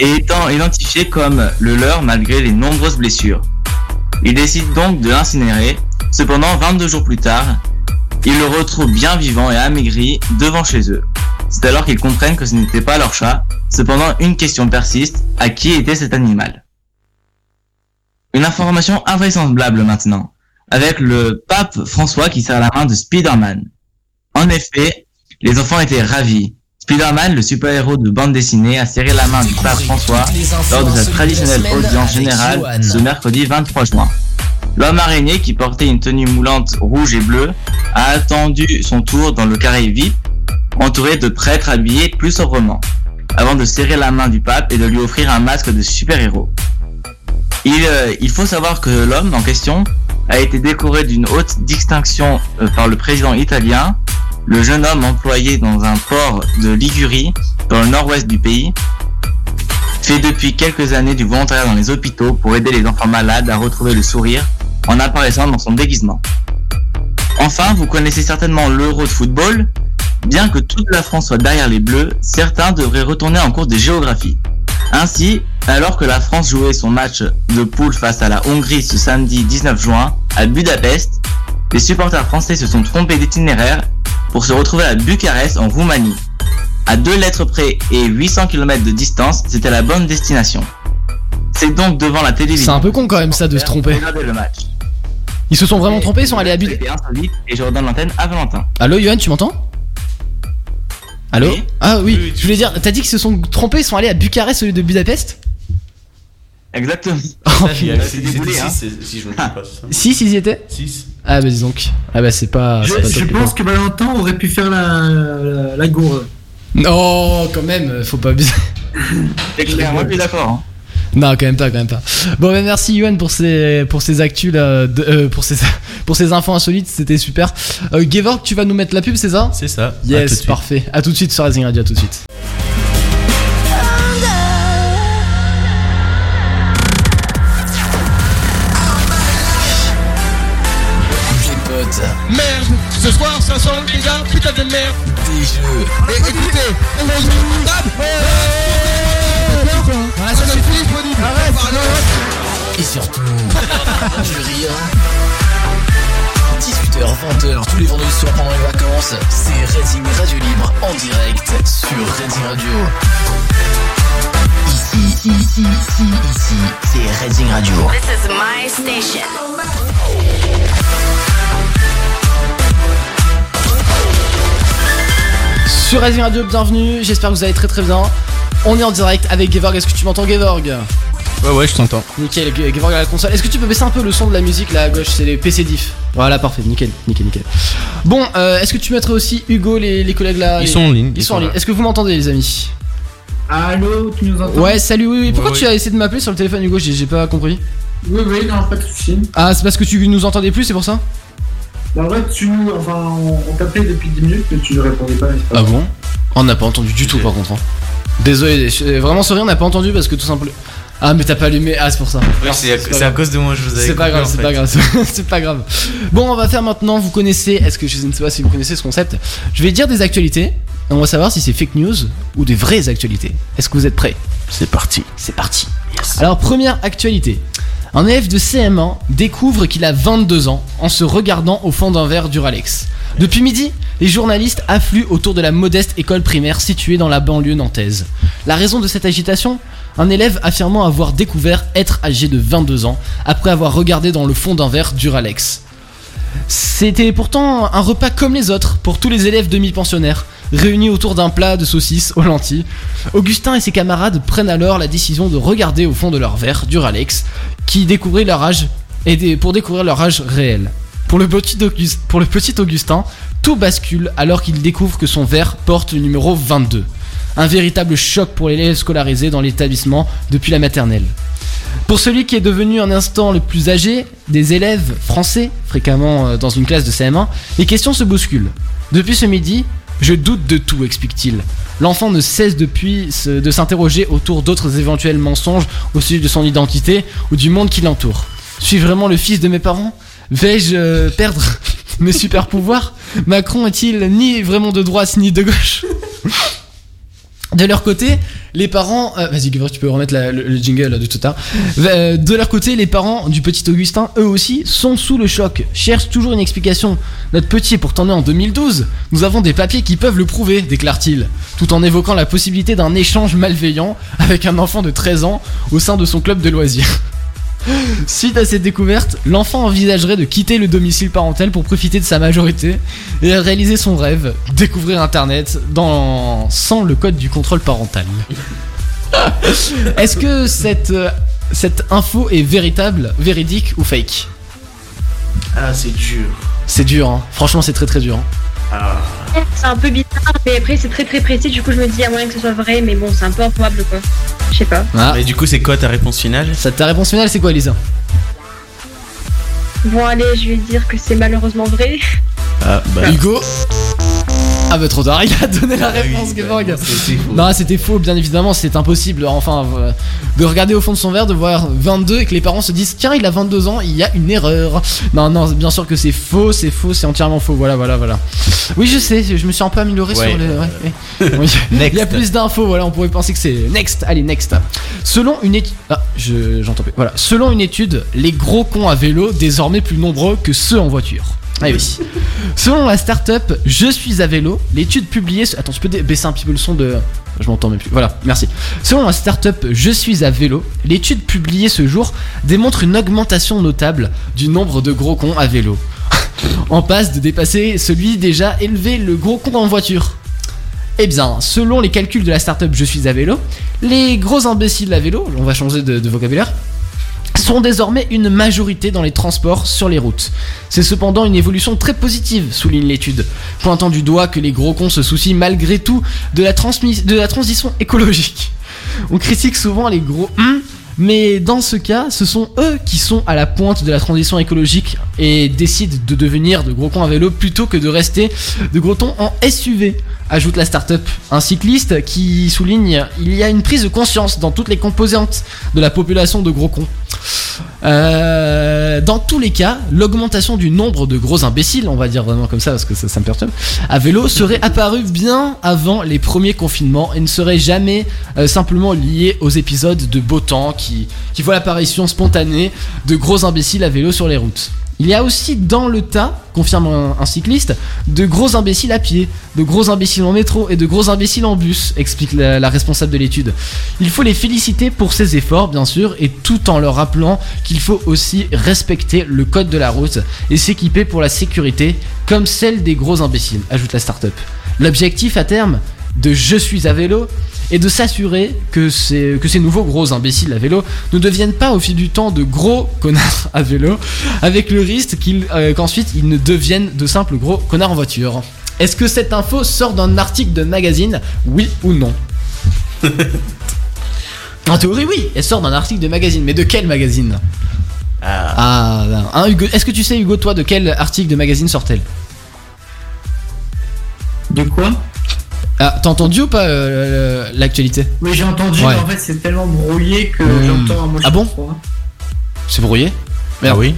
et étant identifié comme le leur malgré les nombreuses blessures. Il décide donc de l'incinérer. Cependant, 22 jours plus tard, ils le retrouvent bien vivant et amaigri devant chez eux. C'est alors qu'ils comprennent que ce n'était pas leur chat. Cependant, une question persiste. À qui était cet animal? Une information invraisemblable maintenant. Avec le pape François qui serre la main de Spider-Man. En effet, les enfants étaient ravis. Spider-Man, le super-héros de bande dessinée, a serré la main du pape François lors de sa traditionnelle audience générale ce mercredi 23 juin. L'homme araignée, qui portait une tenue moulante rouge et bleue, a attendu son tour dans le carré VIP, entouré de prêtres habillés plus sobrement, avant de serrer la main du pape et de lui offrir un masque de super-héros. Il, euh, il faut savoir que l'homme en question a été décoré d'une haute distinction euh, par le président italien, le jeune homme employé dans un port de Ligurie, dans le nord-ouest du pays, fait depuis quelques années du volontariat dans les hôpitaux pour aider les enfants malades à retrouver le sourire en apparaissant dans son déguisement. Enfin, vous connaissez certainement l'Euro de football. Bien que toute la France soit derrière les Bleus, certains devraient retourner en cours de géographie. Ainsi, alors que la France jouait son match de poule face à la Hongrie ce samedi 19 juin à Budapest, les supporters français se sont trompés d'itinéraire pour se retrouver à Bucarest en Roumanie. À deux lettres près et 800 km de distance, c'était la bonne destination. C'est donc devant la télévision. C'est un peu con quand même ça de se tromper. Regardez le match. Ils se sont vraiment trompés, ils sont allés à insolite et je redonne l'antenne à Valentin. Allô, Yohan, tu m'entends? Allô? Oui. Ah oui, je voulais dire, t'as dit qu'ils se sont trompés, ils sont allés à Bucarest au lieu de Budapest? C'est- Si 6 ils y étaient 6. Ah bah dis donc. Ah bah c'est pas. Je, pas top, pense que Valentin aurait pu faire la, la, la gourde. Non, quand même, faut pas abuser. C'est clair, moi je suis d'accord. hein. Non, quand même pas, quand même pas. Bon, bah merci Yohan pour ces pour ces actus là, de- euh, pour ces pour ces infos insolites, c'était super. Euh, Gevorg, tu vas nous mettre la pub, c'est ça? C'est ça. Yes, parfait. À tout de suite sur Rising Radio, à tout de suite. Gars, putain de merde. des jeux, Et écoutez, on disponible. Arrête, et surtout du rire 18h-20h tous les vendredis soirs pendant les vacances, c'est Reading Radio Libre en direct sur Reading Radio. Ici, ici, ici, ici, c'est Reading Radio. This is my station. Sur Racing Radio, bienvenue, j'espère que vous allez très très bien. On est en direct avec Gevorg, est-ce que tu m'entends Gevorg Ouais, ouais, je t'entends. Nickel, Ge- Gevorg à la console. Est-ce que tu peux baisser un peu le son de la musique là à gauche C'est les PC diff? Voilà, parfait, nickel, nickel, nickel. Bon, euh, est-ce que tu mettrais aussi Hugo, les, les collègues là Ils les- sont en ligne, Ils, ils sont en ligne. Est-ce que vous m'entendez les amis? Allô, tu nous entends? Ouais, salut, oui, oui. Pourquoi Ouais, tu as essayé de m'appeler sur le téléphone Hugo? J'ai j'ai pas compris. Oui, oui, non, pas de soucis. Ah, c'est parce que tu nous entendais plus, c'est pour ça? Bah, en vrai, tu nous. Enfin, on, on t'appelait depuis 10 minutes, mais tu ne répondais pas, n'est-ce pas Ah bon On n'a pas entendu du tout par contre. hein. Désolé, je- vraiment sorry, on n'a pas entendu parce que tout simplement. Ah, mais t'as pas allumé. Ah, c'est pour ça. C'est à- cause de moi, je vous avais C'est pas grave, c'est pas grave, c'est pas grave. Bon, on va faire maintenant. Vous connaissez, est-ce que je ne sais pas si vous connaissez ce concept Je vais dire des actualités. On va savoir si c'est fake news ou des vraies actualités. Est-ce que vous êtes prêts? C'est parti. C'est parti. Alors, première actualité. Un élève de CM1 découvre qu'il a 22 ans en se regardant au fond d'un verre Duralex. Depuis midi, les journalistes affluent autour de la modeste école primaire située dans la banlieue nantaise. La raison de cette agitation? Un élève affirmant avoir découvert être âgé de 22 ans après avoir regardé dans le fond d'un verre Duralex. C'était pourtant un repas comme les autres pour tous les élèves demi-pensionnaires, réunis autour d'un plat de saucisses aux lentilles. Augustin et ses camarades prennent alors la décision de regarder au fond de leur verre Duralex, qui découvrit leur âge pour découvrir leur âge réel. Pour le, petit Augus- pour le petit Augustin, tout bascule alors qu'il découvre que son verre porte le numéro 22. Un véritable choc pour l'élève scolarisé dans l'établissement depuis la maternelle. Pour celui qui est devenu un instant le plus âgé des élèves français, fréquemment euh, dans une classe de CM1, les questions se bousculent. Depuis ce midi, je doute de tout, explique-t-il. L'enfant ne cesse depuis de s'interroger autour d'autres éventuels mensonges au sujet de son identité ou du monde qui l'entoure. Suis-je vraiment le fils de mes parents? Vais-je euh, perdre mes super pouvoirs? Macron est-il ni vraiment de droite ni de gauche? De leur côté, les parents. euh, Vas-y, tu peux remettre le, le jingle de tout à. Euh, De leur côté, les parents du petit Augustin, eux aussi, sont sous le choc, cherchent toujours une explication. Notre petit est pourtant en 2012. Nous avons des papiers qui peuvent le prouver, déclare-t-il, tout en évoquant la possibilité d'un échange malveillant avec un enfant de 13 ans au sein de son club de loisirs. Suite à cette découverte, l'enfant envisagerait de quitter le domicile parental pour profiter de sa majorité et réaliser son rêve, découvrir Internet dans... sans le code du contrôle parental. Est-ce que cette, euh, cette info est véritable, véridique ou fake? Ah, c'est dur. C'est dur, hein. franchement c'est très très dur. hein. Ah. C'est un peu bizarre, mais après c'est très très précis, du coup je me dis à moyen que ce soit vrai, mais bon, c'est un peu improbable quoi. Je sais pas. Ah. Mais du coup, c'est quoi ta réponse finale? Ça, ta réponse finale c'est quoi Lisa? Bon, allez, je vais dire que c'est malheureusement vrai. Ah, bah. Hugo Ah bah trop tard, il a donné la réponse, Gevorg. Non, c'était faux, bien évidemment, c'est impossible. Enfin, euh, de regarder au fond de son verre, de voir 22 et que les parents se disent tiens, il a 22 ans, il y a une erreur. Non, non, bien sûr que c'est faux, c'est faux, c'est entièrement faux. Voilà, voilà, voilà. Oui, je sais, je me suis un peu amélioré Ouais. sur le. ouais, ouais. Oui. Il y a plus d'infos, voilà, on pourrait penser que c'est next. Allez, next. Selon une étude. Ah, je- j'entends plus. Voilà. Selon une étude, les gros cons à vélo désormais plus nombreux que ceux en voiture. Ah oui. Selon la start-up Je suis à vélo, l'étude publiée. Attends, tu peux baisser un petit peu le son de. Je m'entends même plus. Voilà, merci. Selon la start-up Je suis à vélo, l'étude publiée ce jour démontre une augmentation notable du nombre de gros cons à vélo. en passe de dépasser celui déjà élevé le gros con en voiture. Eh bien, selon les calculs de la start-up Je suis à vélo, les gros imbéciles à vélo, on va changer de vocabulaire, sont désormais une majorité dans les transports sur les routes. C'est cependant une évolution très positive, souligne l'étude, pointant du doigt que les gros cons se soucient malgré tout de la, de la transition écologique. On critique souvent les gros hum, mais dans ce cas, ce sont eux qui sont à la pointe de la transition écologique et décident de devenir de gros cons à vélo plutôt que de rester de gros tons en SUV. Ajoute la start-up. Un cycliste qui souligne il y a une prise de conscience dans toutes les composantes de la population de gros cons. Euh, dans tous les cas, l'augmentation du nombre de gros imbéciles, on va dire vraiment comme ça parce que ça, me perturbe, à vélo serait apparue bien avant les premiers confinements et ne serait jamais euh, simplement liée aux épisodes de beau temps qui voient l'apparition spontanée de gros imbéciles à vélo sur les routes. Il y a aussi dans le tas, confirme un, cycliste, de gros imbéciles à pied, de gros imbéciles en métro et de gros imbéciles en bus, explique la, la responsable de l'étude. Il faut les féliciter pour ces efforts, bien sûr, et tout en leur rappelant qu'il faut aussi respecter le code de la route et s'équiper pour la sécurité, comme celle des gros imbéciles, ajoute la start-up. L'objectif à terme de Je suis à vélo est de s'assurer que ces, que ces nouveaux gros imbéciles à vélo ne deviennent pas au fil du temps de gros connards à vélo, avec le risque qu'ils, euh, qu'ensuite ils ne deviennent de simples gros connards en voiture. Est-ce que cette info sort d'un article de magazine Oui ou non En théorie, oui, elle sort d'un article de magazine, mais de quel magazine Ah, hein, Hugo, est-ce que tu sais, Hugo, toi, de quel article de magazine sort-elle? De quoi? Ah, t'as entendu ou pas euh, l'actualité? Oui, j'ai entendu, Ouais. mais en fait, c'est tellement brouillé que Hmm. j'entends à moitié. Ah bon? C'est brouillé? Merde. oui.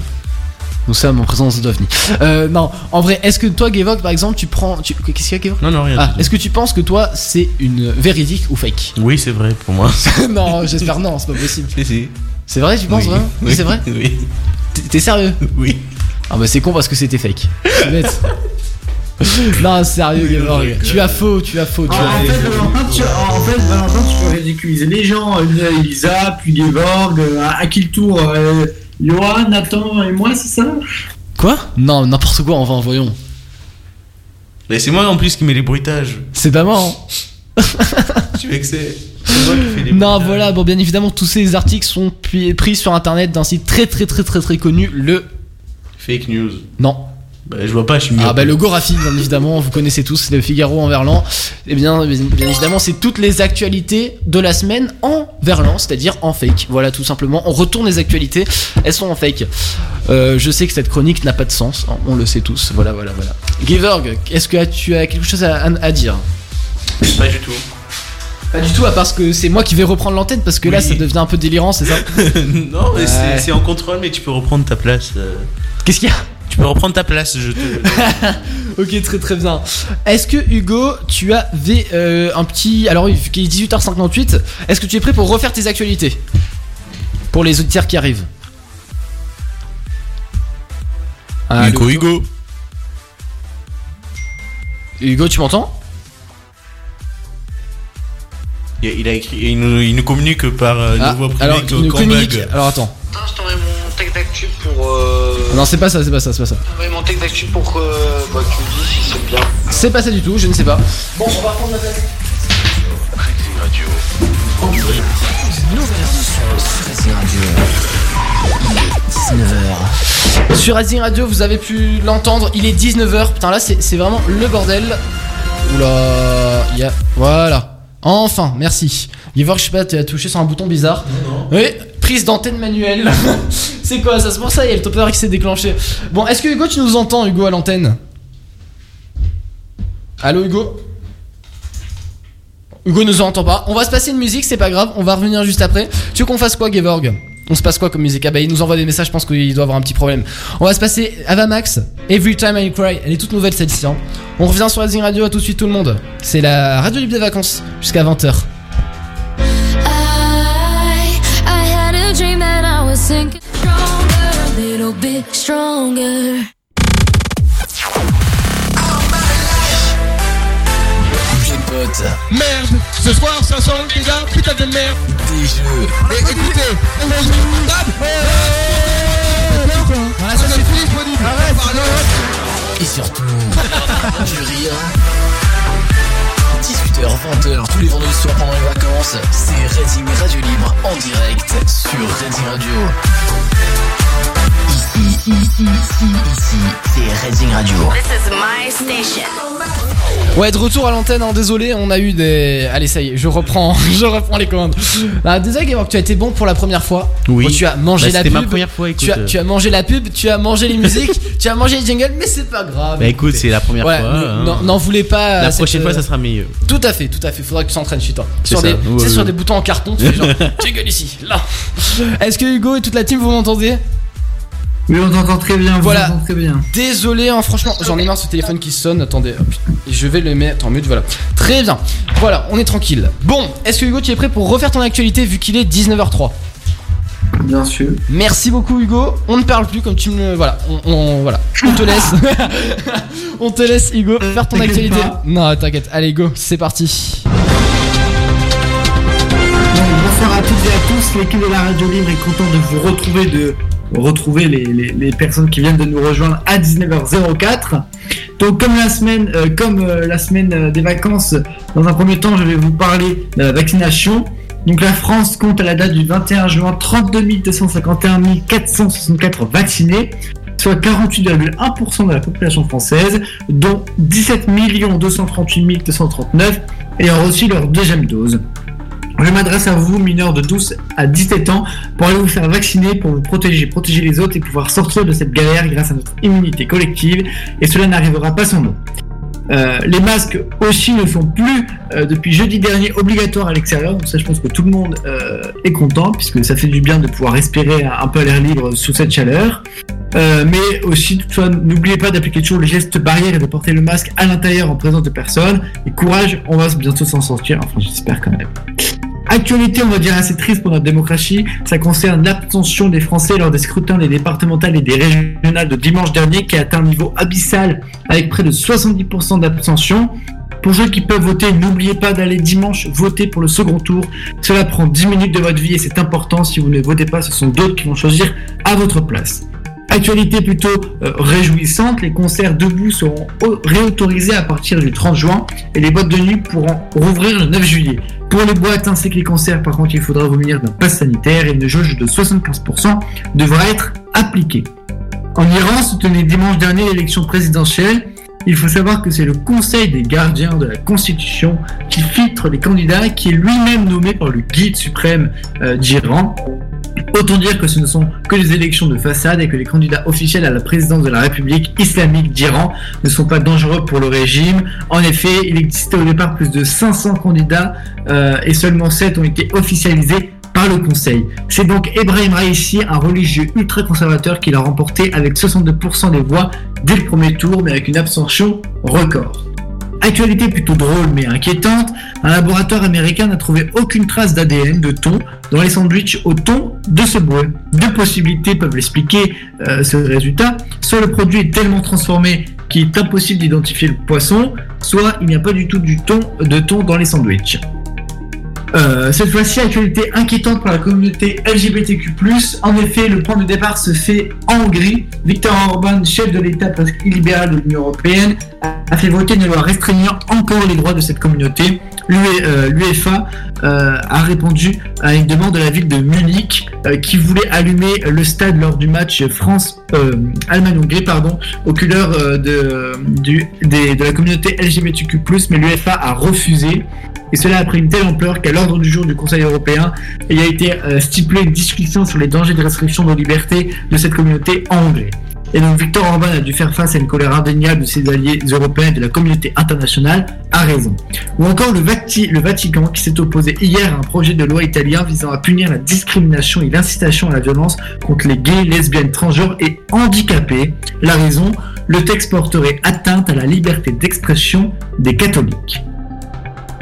Nous sommes en présence d'OVNI. Euh, non, en vrai, est-ce que toi, Gevok, par exemple, tu prends. tu- Qu'est-ce qu'il y a, Gevok Non, non, rien. Ah, est-ce que tu penses que toi, c'est une véridique ou fake? Oui, c'est vrai pour moi. Non, j'espère non, c'est pas possible. Si, si. C'est vrai, tu penses Oui. vraiment? Oui. C'est vrai? Oui. T'es- T'es sérieux? Oui. Ah bah c'est con parce que c'était fake. C'est bête. non, sérieux, Gevok. Tu as faux, tu as faux, tu Ah, as en, fait, Valentin, tu, en fait, Valentin, tu peux ridiculiser les gens. euh, Elisa, puis Gevorg, euh, à, qui le tour euh, Johan, Nathan et moi, c'est ça? Quoi? Non, n'importe quoi, enfin, voyons. Mais c'est moi en plus qui mets les bruitages. C'est pas moi, hein. Tu veux que c'est. C'est moi qui fais les Non, voilà, bon, bien évidemment, tous ces articles sont pris sur internet d'un site très très très très très connu, le. Fake news. Non. Bah, je vois pas, je suis mieux. Ah, bah, le Gorafi, bien évidemment, vous connaissez tous, le Figaro en verlan. Et bien, bien évidemment, c'est toutes les actualités de la semaine en verlan, c'est-à-dire en fake. Voilà, tout simplement. On retourne les actualités, elles sont en fake. Euh, je sais que cette chronique n'a pas de sens, hein, on le sait tous. Voilà, voilà, voilà. Giverg, est-ce que tu as quelque chose à, à- à dire? Pas du tout. Pas du tout, à part que c'est moi qui vais reprendre l'antenne parce que là, ça devient un peu délirant, c'est ça? Non, mais Ouais. c'est- c'est en contrôle, mais tu peux reprendre ta place. euh. Qu'est-ce qu'il y a? Tu peux reprendre ta place, je te. Ok, très très bien. Est-ce que Hugo, tu avais euh, un petit. Alors, vu qu'il est 18h58, est-ce que tu es prêt pour refaire tes actualités? Pour les auditeurs qui arrivent Allô, Hugo, Hugo. Hugo, tu m'entends? Il, il a écrit, il nous, il nous communique par euh, Ah, nos voix privées Alors, que il nous quand communique. bug. Alors, attends. Attends, je t'envoie mon tech d'actu pour. Euh... Non, c'est pas ça, c'est pas ça, c'est pas ça. mon d'actu pour que bah, tu me dises si c'est bien. C'est pas ça du tout, je ne sais pas. Bon, on va reprendre la place. Sur Racing Radio, vous avez pu l'entendre, il est 19h. Putain, là, c'est c'est vraiment le bordel. Oula, il y a. Voilà. Enfin, merci. Yvor, je sais pas, tu as touché sur un bouton bizarre. Oui, prise d'antenne manuelle. c'est quoi ça C'est pour ça, il y a le topper qui s'est déclenché. Bon, est-ce que Hugo, tu nous entends, Hugo, à l'antenne? Allô, Hugo? Hugo nous entend pas. On va se passer une musique, c'est pas grave. On va revenir juste après. Tu veux qu'on fasse quoi, Gevorg On se passe quoi comme musique? Ah bah il nous envoie des messages, je pense qu'il doit avoir un petit problème. On va se passer Avamax, Every Time I Cry. Elle est toute nouvelle celle-ci. hein. On revient sur Rising Radio, à tout de suite tout le monde. C'est la radio libre des vacances jusqu'à 20h. I, I had a dream that I was sinking stronger, a little bit stronger. Merde, ce soir ça sent déjà putain de merde. des jeux, Et écoutez, on va jouer. Dans la salle c'est plus disponible. Arrête, et surtout du rire. 18h, 20h, tous les vendredis soirs pendant les vacances, c'est Reading Radio Libre en direct sur Reading Radio. Ici, ici, ici, ici, c'est Reading Radio. This is my station. Ouais, de retour à l'antenne, hein, désolé, on a eu des. Allez, ça y est, je reprends, je reprends les commandes. Ah, désolé, Gevorg, tu as été bon pour la première fois. Oui. Bon, tu as mangé Bah, la c'était pub. ma première fois, écoute. tu, as, tu as mangé la pub, tu as mangé les musiques, tu as mangé les jingles, mais c'est pas grave. Bah écoute, c'est la première Voilà, fois. hein. n'en- N'en voulez pas. La cette, prochaine fois, euh, ça sera mieux. Tout à fait, tout à fait. Faudra que tu t'entraînes chez toi. C'est Sur ça. des, sur des boutons en carton, tu fais genre, jingle ici, là. Est-ce que Hugo et toute la team vous m'entendez? Oui, on t'entend très bien, Voilà. on t'entend très bien. Désolé, hein, franchement, j'en ai marre ce téléphone qui sonne. Attendez, hop, je vais le mettre en mute, voilà. Très bien. Voilà, on est tranquille. Bon, est-ce que Hugo, tu es prêt pour refaire ton actualité vu qu'il est 19h03 Bien sûr. Merci beaucoup Hugo. On ne parle plus comme tu me voilà. On, on- voilà. On te laisse. on te laisse Hugo faire ton actualité. pas. Non t'inquiète. Allez go, c'est parti. Bonsoir à toutes et à tous, l'équipe de la Radio Libre est content de vous retrouver, de retrouver les personnes qui viennent de nous rejoindre à 19h04. Donc comme la semaine, euh, comme euh, la semaine euh, des vacances, dans un premier temps, je vais vous parler de la vaccination. Donc la France compte à la date du 21 juin 32 251 464 vaccinés, soit 48,1% de la population française, dont 17 238 239 ayant reçu leur deuxième dose. Je m'adresse à vous, mineurs de 12 à 17 ans, pour aller vous faire vacciner, pour vous protéger, protéger les autres et pouvoir sortir de cette galère grâce à notre immunité collective, et cela n'arrivera pas sans nous. Euh, les masques aussi ne sont plus euh, depuis jeudi dernier obligatoires à l'extérieur, donc ça je pense que tout le monde euh, est content puisque ça fait du bien de pouvoir respirer un peu à l'air libre sous cette chaleur. Mais aussi, toutefois, n'oubliez pas d'appliquer toujours les gestes barrières et de porter le masque à l'intérieur en présence de personnes. Et courage, on va bientôt s'en sortir, enfin j'espère quand même. Actualité, on va dire assez triste pour notre démocratie, ça concerne l'abstention des Français lors des scrutins des départementales et des régionales de dimanche dernier qui a atteint un niveau abyssal avec près de 70% d'abstention. Pour ceux qui peuvent voter, n'oubliez pas d'aller dimanche voter pour le second tour. Cela prend 10 minutes de votre vie et c'est important. Si vous ne votez pas, ce sont d'autres qui vont choisir à votre place. Actualité plutôt euh, réjouissante, les concerts debout seront au- réautorisés à partir du 30 juin et les boîtes de nuit pourront rouvrir le 9 juillet. Pour les boîtes ainsi que les concerts, par contre, il faudra munir d'un pass sanitaire et une jauge de 75% devra être appliquée. En Iran se tenait dimanche dernier l'élection présidentielle. Il faut savoir que c'est le Conseil des gardiens de la Constitution qui filtre les candidats, qui est lui-même nommé par le guide suprême euh, d'Iran. Autant dire que ce ne sont que des élections de façade et que les candidats officiels à la présidence de la République islamique d'Iran ne sont pas dangereux pour le régime. En effet, il existait au départ plus de 500 candidats euh, et seulement 7 ont été officialisés par le Conseil. C'est donc Ebrahim Raisi, un religieux ultra-conservateur, qui l'a remporté avec 62% des voix dès le premier tour, mais avec une abstention record. Actualité plutôt drôle mais inquiétante, un laboratoire américain n'a trouvé aucune trace d'ADN de thon dans les sandwichs au thon de Subway. Deux possibilités peuvent expliquer euh, ce résultat. Soit le produit est tellement transformé qu'il est impossible d'identifier le poisson, soit il n'y a pas du tout du thon, de thon dans les sandwichs. Euh, cette fois-ci, actualité inquiétante pour la communauté LGBTQ+. En effet, le point de départ se fait en Hongrie. Viktor Orban, chef de l'État presque illibéral de l'Union Européenne, a fait voter une loi restreignant encore les droits de cette communauté. L'UEFA euh, a répondu à une demande de la ville de Munich euh, qui voulait allumer le stade lors du match France euh, Allemagne-Hongrie pardon aux couleurs euh, de, la communauté LGBTQ+, mais l'UEFA a refusé. Et cela a pris une telle ampleur qu'à l'ordre du jour du Conseil européen, il a été euh, stipulé une discussion sur les dangers de restriction de liberté de cette communauté en. Et donc Victor Orban a dû faire face à une colère indéniable de ses alliés européens et de la communauté internationale, à raison. Ou encore le, le Vatican qui s'est opposé hier à un projet de loi italien visant à punir la discrimination et l'incitation à la violence contre les gays, lesbiennes, transgenres et handicapés. La raison, le texte porterait atteinte à la liberté d'expression des catholiques.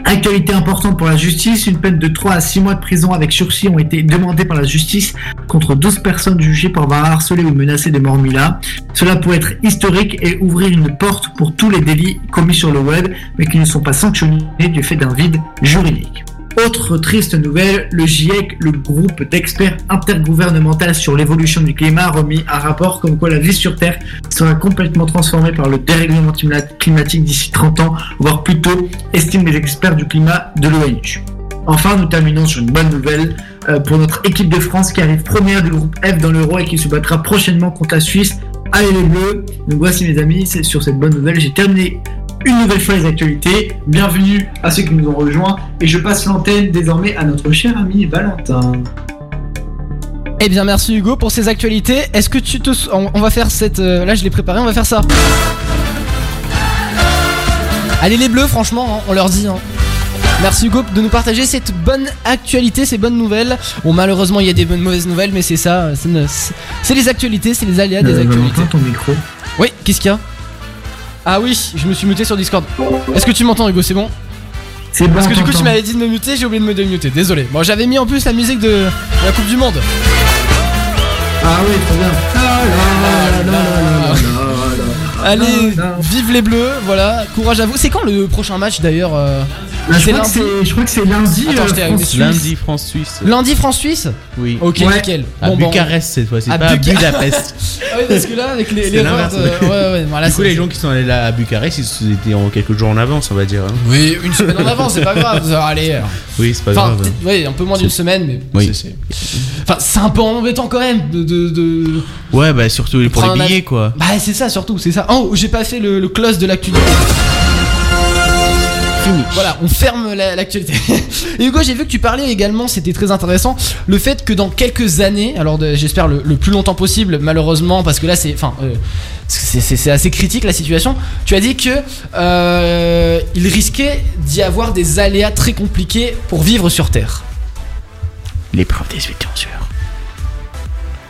Actualité importante pour la justice, une peine de 3 à 6 mois de prison avec sursis ont été demandées par la justice contre 12 personnes jugées pour avoir harcelé ou menacé de mort Mila. Cela pourrait être historique et ouvrir une porte pour tous les délits commis sur le web, mais qui ne sont pas sanctionnés du fait d'un vide juridique. Autre triste nouvelle, le GIEC, le groupe d'experts intergouvernemental sur l'évolution du climat, a remis un rapport comme quoi la vie sur Terre sera complètement transformée par le dérèglement climat- climatique d'ici 30 ans, voire plus tôt, estiment les experts du climat de l'ONU. Enfin, nous terminons sur une bonne nouvelle euh, pour notre équipe de France qui arrive première du groupe F dans l'Euro et qui se battra prochainement contre la Suisse. Allez les Bleus Donc voici mes amis, c'est sur cette bonne nouvelle, j'ai terminé une nouvelle fois les actualités. Bienvenue à ceux qui nous ont rejoints et je passe l'antenne désormais à notre cher ami Valentin. Eh bien merci Hugo pour ces actualités. Est-ce que tu te... On, on va faire cette... euh, là je l'ai préparé, on va faire ça. Allez les bleus franchement, hein, on leur dit. hein. Merci Hugo de nous partager cette bonne actualité, ces bonnes nouvelles. Bon malheureusement il y a des bonnes mauvaises nouvelles mais c'est ça, c'est les actualités, c'est les aléas des Euh, actualités. Ton micro. Oui, qu'est-ce qu'il y a? Ah oui, je me suis muté sur Discord. Est-ce que tu m'entends, Hugo C'est bon C'est bon. Parce que du coup, tu m'avais dit de me muter, j'ai oublié de me démuter. Désolé. Bon, j'avais mis en plus la musique de la Coupe du Monde. Ah oui, trop bien. Allez, vive les bleus, voilà, courage à vous. C'est quand le prochain match d'ailleurs euh, bah, je, C'est crois que lundi c'est- je crois que c'est lundi. Attends, euh, France- Suisse. Lundi, France-Suisse. Lundi France-Suisse Oui. Ok, Ouais. nickel. À Bon, bon. Bucarest cette fois-ci, À pas à Budapest. Ah oui, parce que là, avec les, C'est les erreurs de- Ouais, ouais, voilà, du coup, c'est- les gens qui sont allés là à Bucarest, ils étaient en quelques jours en avance, on va dire. hein. Oui, une semaine en avance, c'est pas grave. alors. Oui, c'est pas Enfin, grave. peut-être- ouais, un peu moins d'une semaine, mais Oui. c'est- c'est. Enfin, c'est un peu embêtant quand même de. de, de- Ouais, bah surtout pour les billets, quoi. Bah, c'est ça surtout, c'est ça. Oh, j'ai pas fait le, le close de l'actualité. Fini. Voilà, on ferme la- l'actualité. Et Hugo, j'ai vu que tu parlais également, c'était très intéressant, le fait que dans quelques années, alors j'espère le, le plus longtemps possible, malheureusement, parce que là c'est, enfin, euh, c'est assez critique la situation. Tu as dit que euh, il risquait d'y avoir des aléas très compliqués pour vivre sur Terre. L'épreuve des huit, bien sûr.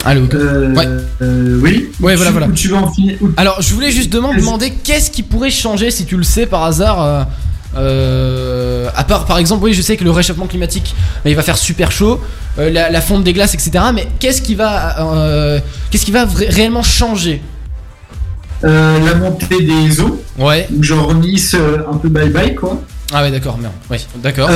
Allô. Hugo. Euh, Ouais. euh, oui. Ouais, voilà, voilà. Tu en finir. Alors, je voulais justement demander qu'est-ce qui pourrait changer si tu le sais par hasard. Euh, à part, par exemple, oui, je sais que le réchauffement climatique, bah, il va faire super chaud, euh, la, la fonte des glaces, etc. Mais qu'est-ce qui va, euh, qu'est-ce qui va réellement changer? La montée des eaux. Ouais. Donc, genre Nice, un peu bye bye quoi. Ah ouais, d'accord, merde. Ouais, d'accord.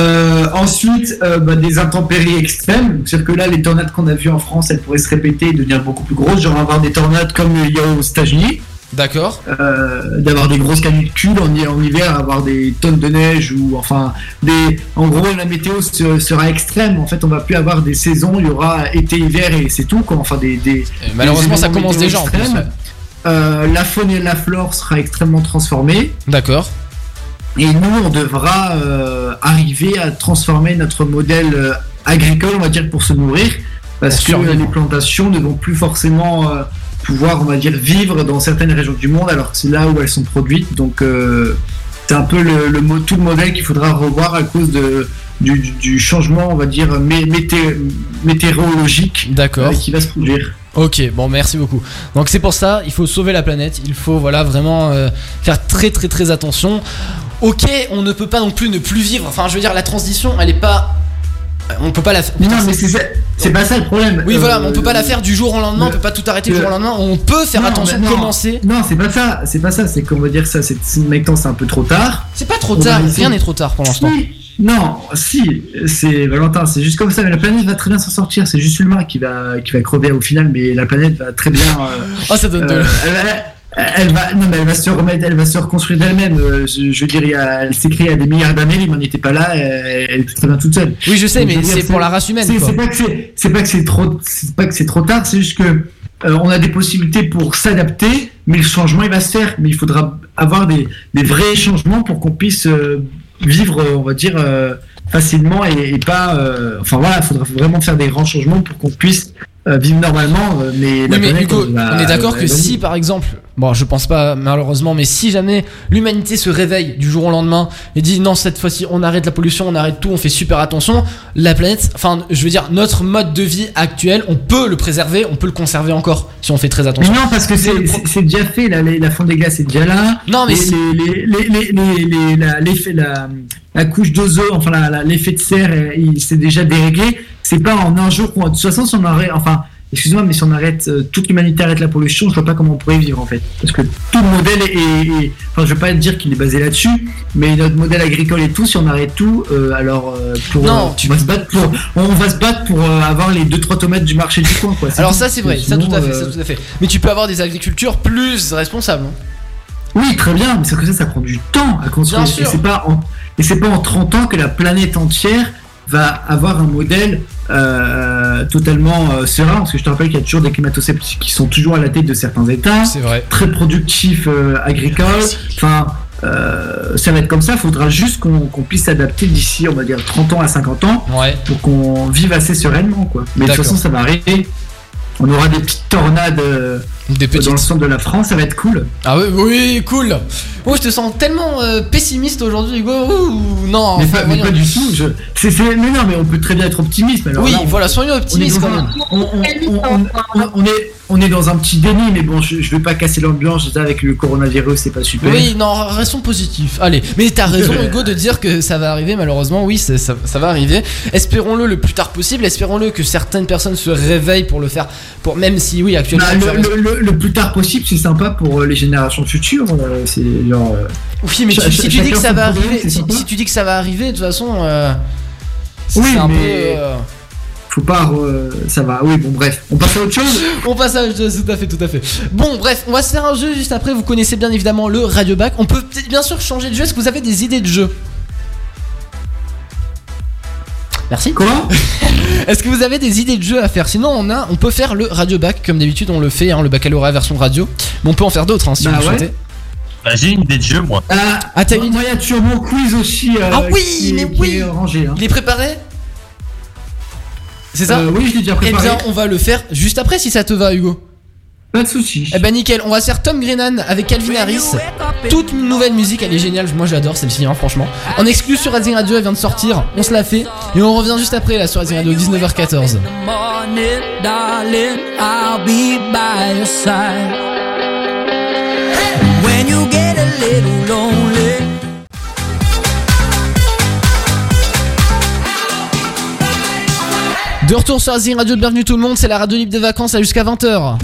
Ensuite, bah, des intempéries extrêmes. C'est-à-dire que là, les tornades qu'on a vues en France, elles pourraient se répéter et devenir beaucoup plus grosses. Genre avoir des tornades comme il y a aux États-Unis. D'accord. Euh, d'avoir des grosses canicules en, hi- en hiver, avoir des tonnes de neige ou enfin des. En gros, la météo se- sera extrême. En fait, on va plus avoir des saisons. Il y aura été, hiver et c'est tout. Quoi. Enfin, des. malheureusement, des ça commence déjà en plus. Euh, la faune et la flore sera extrêmement transformée. D'accord. Et nous, on devra euh, arriver à transformer notre modèle agricole, on va dire, pour se nourrir, parce que les plantations ne vont plus forcément pouvoir, on va dire, vivre dans certaines régions du monde, alors que c'est là où elles sont produites. Donc, euh, c'est un peu le, tout le modèle qu'il faudra revoir à cause de, du, changement, on va dire, mé- mété- météorologique D'accord. euh, qui va se produire. Ok, bon, merci beaucoup. Donc c'est pour ça, il faut sauver la planète, il faut voilà vraiment euh, faire très très très attention. Ok, on ne peut pas non plus ne plus vivre. Enfin, je veux dire, la transition, elle est pas, on peut pas la. Mais non, mais c'est pas ça le problème. Oui, voilà, Euh, mais on peut pas la faire du jour au lendemain, on peut pas tout arrêter du le- jour au lendemain. On peut faire attention, commencer. Non, c'est pas ça, c'est pas ça, c'est qu'on va dire ça, c'est maintenant c'est un peu trop tard. C'est pas trop tard, rien n'est trop tard pour l'instant. Non, si, c'est Valentin, c'est juste comme ça, mais la planète va très bien s'en sortir, c'est juste l'humain qui va, qui va crever au final, mais la planète va très bien. euh, Oh, ça donne de euh, elle, elle va, non, mais elle va se remettre, elle va se reconstruire d'elle-même. euh, je, je veux dire, il a- elle s'est créée il a des milliards d'années, l'humain n'était pas là, elle, elle était très bien toute seule. Oui, je sais, Donc, mais c'est pour la race humaine. c'est pas que c'est c'est pas que c'est trop c'est pas que c'est trop tard c'est juste que euh, on a des possibilités pour s'adapter mais le changement il va se faire mais il faudra avoir des, des vrais changements pour qu'on puisse euh, vivre on va dire euh, facilement et, et pas euh, enfin voilà il faudra vraiment faire des grands changements pour qu'on puisse euh, vivre normalement mais Oui, la mais planète, Hugo, elle va- on est d'accord que si par exemple, bon, je pense pas malheureusement, mais si jamais l'humanité se réveille du jour au lendemain et dit non, cette fois-ci on arrête la pollution, on arrête tout, on fait super attention, la planète, enfin, je veux dire, notre mode de vie actuel, on peut le préserver, on peut le conserver encore si on fait très mais attention. non parce que c'est c'est- c'est déjà fait les- la fonte des glaces est déjà là Non, mais la, l'effet- la, la couche d'ozone, enfin la- la- l'effet de serre, euh, il s'est déjà déréglé. C'est pas en un jour qu'on. De toute façon, si on arrête, enfin, excuse-moi, mais si on arrête, euh, toute l'humanité arrête la pollution, je vois pas comment on pourrait vivre en fait. Parce que tout le modèle est. est- est- enfin, je veux pas dire qu'il est basé là-dessus, mais notre modèle agricole et tout, si on arrête tout, euh, alors euh, pour. Non, euh, on va se battre pour. On va se battre pour avoir les 2-3 tomates du marché du coin, quoi. Alors tout. ça c'est vrai, ça tout à fait, ça tout à fait. Mais tu peux avoir des agricultures plus responsables. hein. Oui, très bien, mais c'est que ça, ça prend du temps à construire. Et c'est pas en, et c'est pas en 30 ans que la planète entière va avoir un modèle euh, totalement euh, serein, parce que je te rappelle qu'il y a toujours des climato-sceptiques qui sont toujours à la tête de certains États, vrai. très productifs euh, agricoles. Enfin, euh, ça va être comme ça. Il faudra juste qu'on puisse s'adapter d'ici, on va dire 30 ans à 50 ans, Ouais. pour qu'on vive assez sereinement, quoi. Mais de toute façon, ça va arriver. On aura des petites tornades. euh, Des dans le centre de la France, ça va être cool. Ah oui, oui, cool. Oh, je te sens tellement euh, pessimiste aujourd'hui, Hugo. Ouh, non, mais pas, mais pas du tout. Je... c'est- c'est- Mais non, mais on peut très bien être optimiste. alors Oui, là, on- voilà, soyons on est optimistes quand même. on, est, on est dans un petit déni, mais bon, je, je vais pas casser l'ambiance. Avec le coronavirus, c'est pas super. Oui, non, restons positifs. Allez, mais t'as raison, Hugo, de dire que ça va arriver, malheureusement. Oui, ça, ça va arriver. Espérons-le le plus tard possible. Espérons-le que certaines personnes se réveillent pour le faire. Pour, même si, oui, actuellement. Bah, le, le- le- le plus tard possible, c'est sympa pour euh, les générations futures. euh, c'est genre. euh, Oui, mais tu- si tu dis que ça va arriver, si, tu dis que ça va arriver, de toute façon, euh, c'est Oui, un peu. mais- euh, Faut pas. euh, ça va. Oui, bon, bref. On passe à autre chose. On passe à autre chose, tout à fait, tout à fait. Bon, bref, on va se faire un jeu juste après. Vous connaissez bien évidemment le Radio Bac. On peut bien sûr changer de jeu. Est-ce que vous avez des idées de jeu? Merci. Quoi Est-ce que vous avez des idées de jeu à faire? Sinon, on a, on peut faire le Radio Bac comme d'habitude. On le fait, hein, le baccalauréat version radio. Mais on peut en faire d'autres hein, si Bah vous le ouais. souhaitez. Bah, j'ai une idée de jeu, moi. Ah, Ah, t'as une Moi, il y a toujours mon quiz aussi. euh, Ah oui, qui mais qui oui. est rangé. hein. Il est préparé? C'est ça? Euh, oui, je l'ai déjà Eh préparé. bien, on va le faire juste après si ça te va, Hugo. Pas de soucis. Eh ben nickel, on va se faire Tom Grennan avec Calvin Harris. Toute une nouvelle musique, elle est géniale, moi j'adore celle-ci, hein, franchement. En exclu sur Rising Radio, elle vient de sortir, on se la fait. Et on revient juste après là sur Rising Radio, 19h14. morning, darling, I'll be by your side. When you get a little lonely. De retour sur Rising Radio, bienvenue tout le monde, c'est la radio libre des vacances à jusqu'à 20h.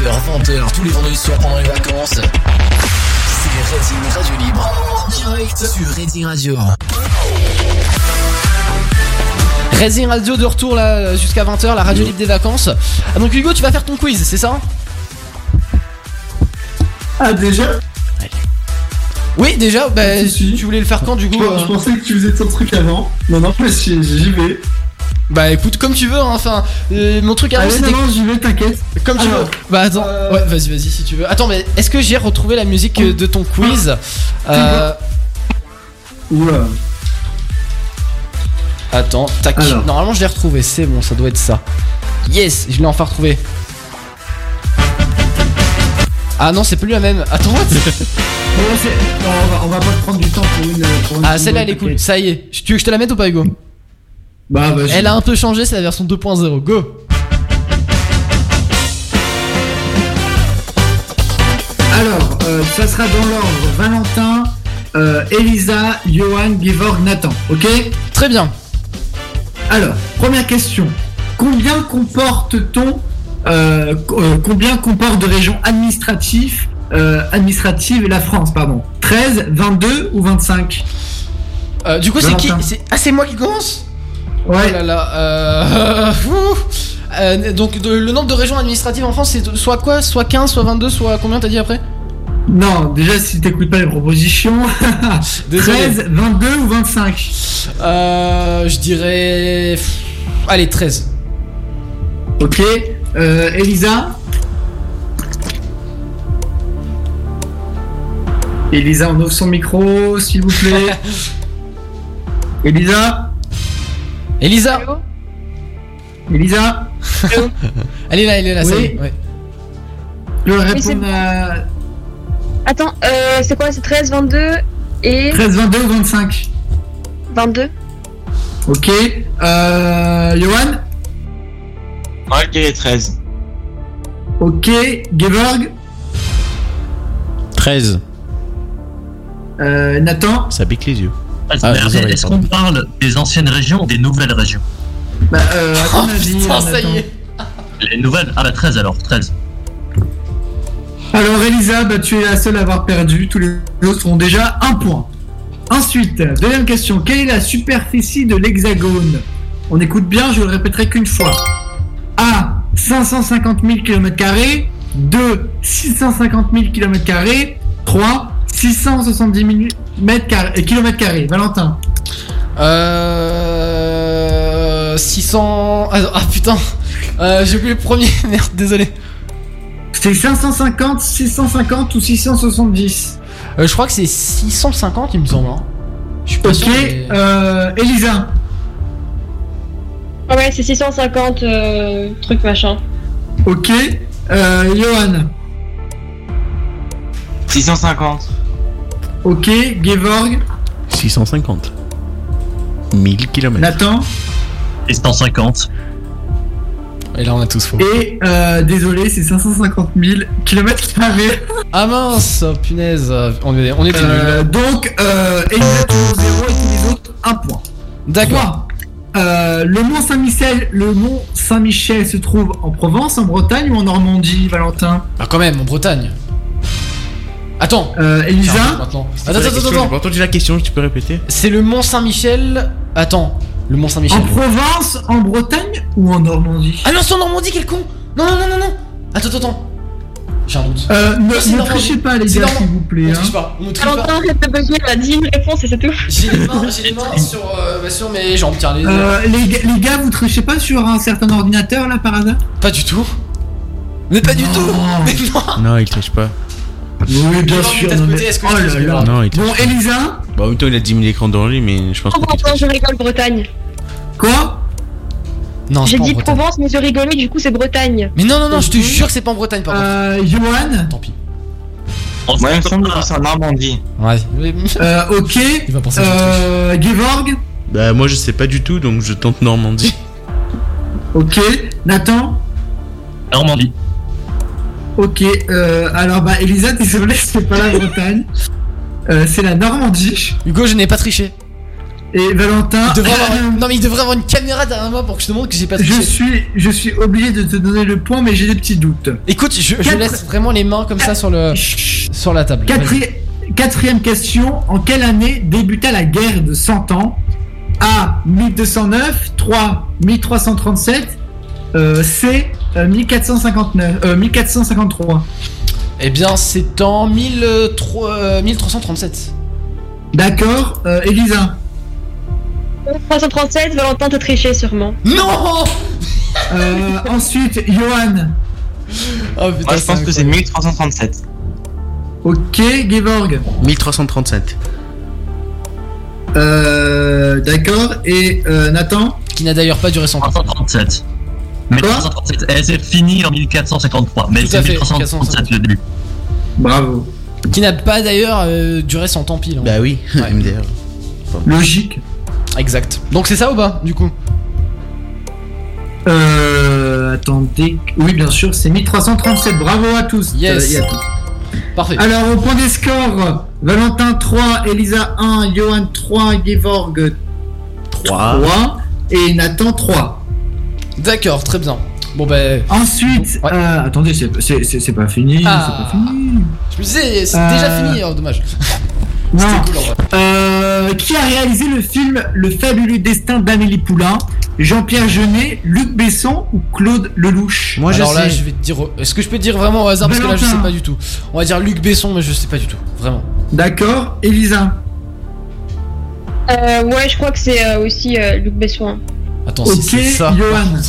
18h, 20h, tous les vendredis soirs pendant les vacances. C'est Redding Radio Libre. En direct sur Redding Radio. Rising Radio de retour là jusqu'à 20h, la radio libre des vacances. Ah, donc Hugo, tu vas faire ton quiz, c'est ça? Ah, déjà? Oui, déjà, bah, tu voulais le faire quand du je, coup je euh pensais que tu faisais ton truc avant. Non, non, mais j'y vais. Bah écoute, comme tu veux, hein, enfin, euh, mon truc avant Allez, c'était non, vais, t'inquiète. Comme tu Alors, veux. Bah attends. euh, Ouais, vas-y, vas-y si tu veux. Attends, mais est-ce que j'ai retrouvé la musique euh, de ton quiz? Euh, Oula. Attends, tac. Alors. Normalement, je l'ai retrouvé. C'est bon, ça doit être ça. Yes, je l'ai enfin retrouvé. Ah non, c'est plus la même. Attends. what? Non, on, va, on va pas te prendre du temps pour une. Pour une ah, celle-là, elle est cool. Ça y est. Tu veux que je te la mette ou pas, Hugo? Bah. Elle a un peu changé, c'est la version 2.0. Go Alors, euh, ça sera dans l'ordre Valentin, euh, Elisa, Johan, Gevorg, Nathan. Ok? Très bien. Alors, première question. Combien comporte-t-on euh, co- Combien comporte de régions administratives administratives la France, pardon? 13, 22 ou 25 Euh, du coup, c'est qui Ah, c'est moi qui commence? Ouais. Oh là là. Euh... Euh, donc, de- le nombre de régions administratives en France, c'est soit quoi? Soit 15, soit 22, soit combien t'as dit après? Non, déjà si t'écoutes pas les propositions, Désolé. 13, 22 ou 25 Euh, je dirais. Allez, 13. Ok. Euh, Elisa? Elisa, on ouvre son micro, s'il vous plaît. Elisa? Elisa Elisa Elle est là, elle est là, ça y Oui. est. ouais. Oui, répondre c'est- à Attends, euh, c'est quoi C'est 13, 22 et 13, 22 ou 25 22 Ok. Euh, Johan je dirais 13. Ok. Geborg 13. euh, Nathan Ça pique les yeux. Ah, Ah, Est-ce qu'on parle des anciennes régions ou des nouvelles régions Bah, euh, à ton avis, Oh, Putain, ça y est. Les nouvelles Ah bah 13 alors, 13. Alors Elisa, bah, tu es la seule à avoir perdu. Tous les autres ont déjà un point. Ensuite, deuxième question. Quelle est la superficie de l'hexagone? On écoute bien, je le répéterai qu'une fois. A. 550 000 km. 2. 650 000 km. 3. 670 000 mètres carrés- euh, kilomètres carrés. Valentin. Euh. 600. Ah, ah, putain. Euh, J'ai oublié le premier. Merde, désolé. C'est 550, 650 ou 670 Euh, je crois que c'est 650, il me semble. hein. Je suis pas Ok. sûr. mais- Euh, Elisa. Ah Ouais, c'est 650 euh, trucs machin. Ok. Euh, Johan. 650. Ok. Gevorg. 650. 1000 km. Nathan. 650. Et là, on a tous faux. Et euh, désolé, c'est 550 000 km Ah mince, oh, punaise, on est, on était Euh, nuls. donc, euh, Elisa toujours 0 et tous les autres 1 point. D'accord. Euh, le Mont Saint-Michel, le Mont Saint-Michel se trouve en Provence, en Bretagne ou en Normandie, Valentin? Ah, quand même, en Bretagne. Attends. Euh, Elisa. Attends, attends, attends, J'ai entendu la question, tu peux répéter C'est le Mont Saint-Michel. Attends, le Mont Saint-Michel. En Provence, en Bretagne ou en Normandie? Ah non, c'est en Normandie, quel con Non, non, non, non, non Attends, attends, attends. J'ai un doute. Euh, ne- ne Normandie. trichez pas, les gars, s'il vous plaît, On hein. triche pas, on triche pas. Valentin, arrête de bugger, a dit une réponse et c'est tout. J'ai les mains, j'ai les mains sur, euh, bah, sur mes jambes, tiens, les. Euh, les, gars- les gars, vous trichez pas sur un certain ordinateur là par hasard? Pas du tout. Mais pas du tout Mais non Non, il triche pas. Oui, bien Non, sûr. non, côté, mais- est-ce que oh là là. Non, il Bon. Elisa Bah, en même temps, il a 10 000 écrans devant lui, mais je pense Oh, Valentin, triche. je rigole, Bretagne. Quoi? Non, c'est J'ai dit. Provence, mais je rigolais, du coup, c'est Bretagne. Mais non, non, non, je te jure que c'est pas en Bretagne, par contre. euh, Johan? Tant pis. Moi, il me semble que c'est en Normandie. Ouais. euh, Ok. Il va penser que Euh, Gevorg Bah, moi, je sais pas du tout, donc je tente Normandie. Ok. Nathan? Normandie. Ok. Euh, alors, bah, Elisa, désolé, c'est pas la Bretagne. Euh, c'est la Normandie. Hugo, je n'ai pas triché. Et Valentin. Il. Non, mais il devrait avoir une caméra derrière moi pour que je te montre que j'ai pas Je triché. suis, je suis obligé de te donner le point, mais j'ai des petits doutes. Écoute, je, je laisse vraiment les mains comme ça sur le sur la table. Quatri- Quatrième question. En quelle année débuta la guerre de 100 ans? A. 1209, 3. 1337, euh, C. euh, 1459, euh, 1453. Eh bien, c'est en 1003 euh, 1337. D'accord. Euh, Elisa 337, Valentin t'a triché sûrement. Non Euh, Ensuite, Johan. Oh putain, Moi, je pense que c'est 1337. Ok, Gevorg. 1337. Euh, D'accord. Et euh, Nathan Qui n'a d'ailleurs pas duré 100 ans. 337. Mais Quoi 337, elle s'est finie en 1453. Mais c'est fait, 1337 le début. Bravo. Qui n'a pas d'ailleurs euh, duré 100 ans pile. hein. Bah oui, Ouais. MDR. Logique. Exact. Donc c'est ça ou pas, du coup? Euh, attendez. Oui, bien sûr, c'est 1337. Bravo à tous. Yes. Euh, et à toutes. Parfait. Alors, au point des scores, Valentin 3, Elisa 1, Johan 3, Gevorg 3. 3 et Nathan 3. D'accord, très bien. Bon ben, Ensuite, Ouais. euh, attendez, c'est- c'est c'est- c'est pas fini. Ah. C'est pas fini. je me disais, c'est Euh, déjà fini, oh, dommage. Non. C'était cool en vrai. Euh, qui a réalisé le film Le fabuleux destin d'Amélie Poulain? Jean-Pierre Jeunet, Luc Besson ou Claude Lelouch? Moi, Alors je là, sais. je vais te dire. Est-ce que je peux te dire vraiment au hasard? Parce que là, je sais pas du tout. On va dire Luc Besson, mais je sais pas du tout. Vraiment. D'accord. Elisa Euh, ouais, je crois que c'est euh, aussi euh, Luc Besson. hein. Attends, Ok, si c'est ça. Johan.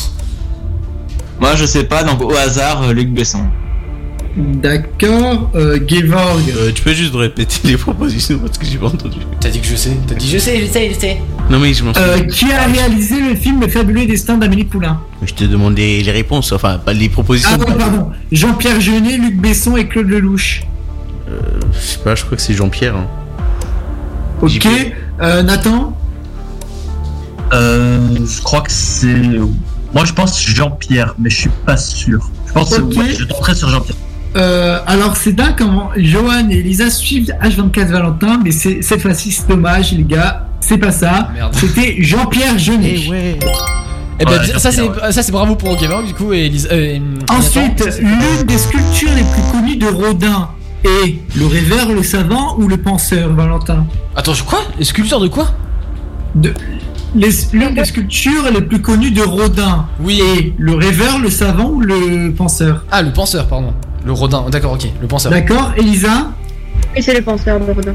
Moi, je sais pas, donc au hasard, euh, Luc Besson. D'accord. Euh, Gevorg Euh, tu peux juste répéter les propositions parce que j'ai pas entendu. T'as dit que je sais. T'as dit je sais, je sais, je sais. Non, mais je m'en souviens. Euh, Qui a réalisé le film Le fabuleux destin d'Amélie Poulain Je te demandais les réponses, enfin, pas les propositions. Ah non, pardon. Jean-Pierre Jeunet, Luc Besson et Claude Lelouch. Je sais pas, je crois que c'est Jean-Pierre. hein. Ok. Euh, Nathan je crois que c'est. Moi, je pense Jean-Pierre, mais je suis pas sûr. Je pense que ouais, je tenterai sur Jean-Pierre. Euh, alors c'est dingue comment Johan et Elisa suivent H24 Valentin, mais c'est cette fois-ci c'est dommage les gars, c'est pas ça. Merde. C'était Jean-Pierre Jeunet. ouais. Eh ben, Ouais, ça c'est Jean-Pierre, ça c'est bravo pour Gamer du coup et Elisa. euh, et- Ensuite, l'une des sculptures les plus connues de Rodin est le rêveur, le savant ou le penseur, Valentin? Attends, je quoi? Les sculpteurs de quoi? De, L'une des sculptures les plus connues de Rodin Oui. est le rêveur, le savant ou le penseur? Ah, le penseur, pardon. Le Rodin. D'accord, ok. Le penseur. D'accord, Elisa? Et c'est le penseur de Rodin.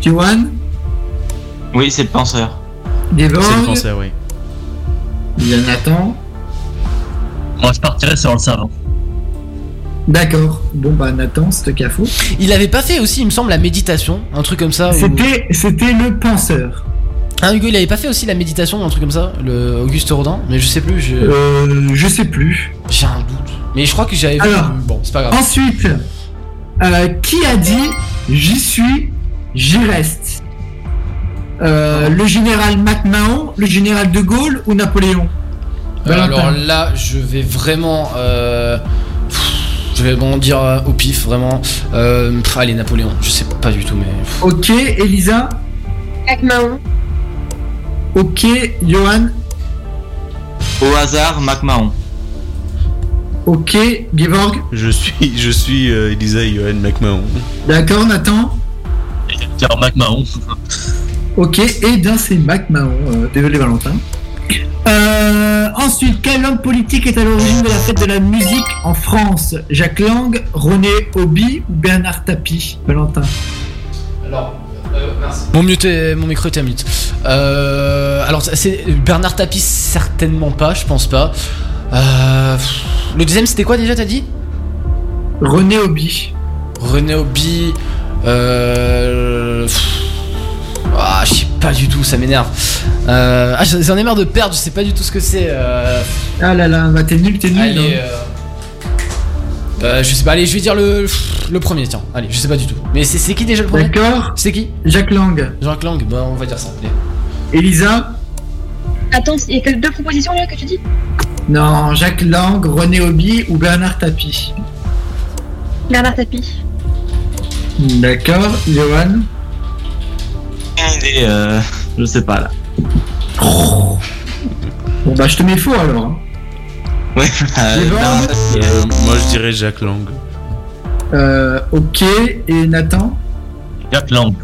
Johan? Oui, c'est le penseur. C'est le penseur, oui. Il y a Nathan. Moi, je partirais sur le savant. D'accord. Bon bah Nathan, c'est qu'à faux. Il avait pas fait aussi, il me semble, la méditation, un truc comme ça. ou- C'était, c'était le penseur. Ah, Hugo, il avait pas fait aussi la méditation, un truc comme ça, le Auguste Rodin, mais je sais plus. je- Euh, je sais plus. J'ai un doute. Mais je crois que j'avais vu. Alors, Bon, c'est pas grave. Ensuite, euh, qui a dit j'y suis, j'y reste? Euh, Le général MacMahon, le général de Gaulle ou Napoléon? Euh, alors là, je vais vraiment. euh, pff, Je vais bon dire euh, au pif, vraiment. Euh, pff, allez, Napoléon, je sais pas du tout, mais. pff. Ok, Elisa? MacMahon. Ok, Johan. Au hasard, MacMahon. Ok, Gevorg. Je suis, je suis euh, Elisa et Johan McMahon. D'accord, Nathan. Tiens, MacMahon. Ok, et bien c'est MacMahon. Euh, désolé, Valentin. Euh, ensuite, quel homme politique est à l'origine de la fête de la musique en France? Jacques Lang, René Hobby ou Bernard Tapie? Valentin. Alors, Mon, mute est- mon micro était à mute. Euh, alors, c'est Bernard Tapie, certainement pas, je pense pas. Euh, pff, le deuxième, c'était quoi déjà, t'as dit? René Hobby. René. Euh, pff, ah, je sais pas du tout, ça m'énerve. Euh, ah, j'en ai marre de perdre, je sais pas du tout ce que c'est. Euh, Ah là là, bah t'es nul, t'es nul. allez, hein. Euh, je sais pas, allez, je vais dire le, le premier, tiens. Allez, je sais pas du tout. Mais c'est c'est qui déjà le premier D'accord. C'est qui Jacques Lang. Jacques Lang, bah on va dire ça. allez. Elisa Attends, il y a que deux propositions là que tu dis Non, Jacques Lang, René Hobby ou Bernard Tapie Bernard Tapie. D'accord, Johan. Idée, euh, je sais pas là. Bon bah je te mets faux alors. Ouais, euh, Euh, moi je dirais Jacques Lang. Euh, ok, et Nathan Jacques Lang.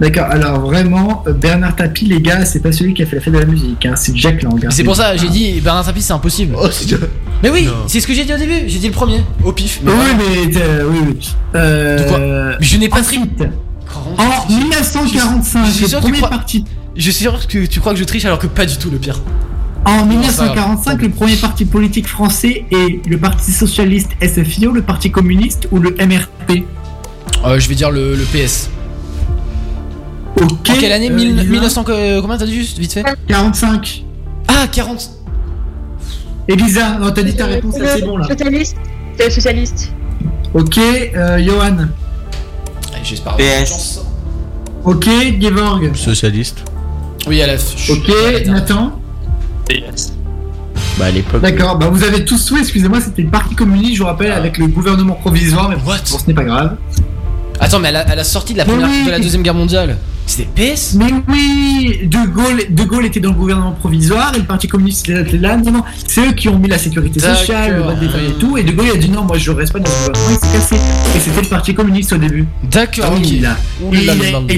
D'accord, alors vraiment, euh, Bernard Tapie, les gars, c'est pas celui qui a fait la fête de la musique, hein, c'est Jacques Lang. hein. C'est pour ça, j'ai dit Bernard Tapie, c'est impossible. Mais oui, c'est ce que j'ai dit au début. J'ai dit le premier, au pif. Oui, voilà. mais euh, oui, oui. Euh, De quoi? Mais je n'ai pas Oh, en 1945, je suis sûr le que tu premier crois- parti. Je suis sûr que tu crois que je triche alors que pas du tout le pire. En Non, ça va. 1945, le premier parti politique français est le Parti socialiste SFIO, le Parti communiste ou le MRP. Euh, je vais dire le, le PS. Ok. En quelle année? Euh, Mille- Elisa 1900 que- Combien t'as dit juste vite fait? 45. Ah 40 Elisa, non, t'as dit ta réponse, là, c'est bon là. Socialiste. C'est le socialiste. Ok, euh, Johan. J'espère. PS. Ok, Gevorg. Socialiste. Oui, à la Ok, Nathan. PS. Bah à l'époque. D'accord, bah vous avez tous souhait, excusez-moi, c'était le Parti communiste, je vous rappelle, avec le gouvernement provisoire, mais bon, ce n'est pas grave. Attends, mais à la, à la sortie de la première, oui. de la deuxième guerre mondiale, c'était PS Mais oui, De Gaulle, de Gaulle était dans le gouvernement provisoire et le Parti communiste était là. Non, non, c'est eux qui ont mis la sécurité sociale, le vote des femmes et tout. Et De Gaulle il a dit non, moi je reste pas dans le gouvernement, il s'est cassé. Et c'était le Parti communiste au début. D'accord, Ah oui, ok. il, a, il,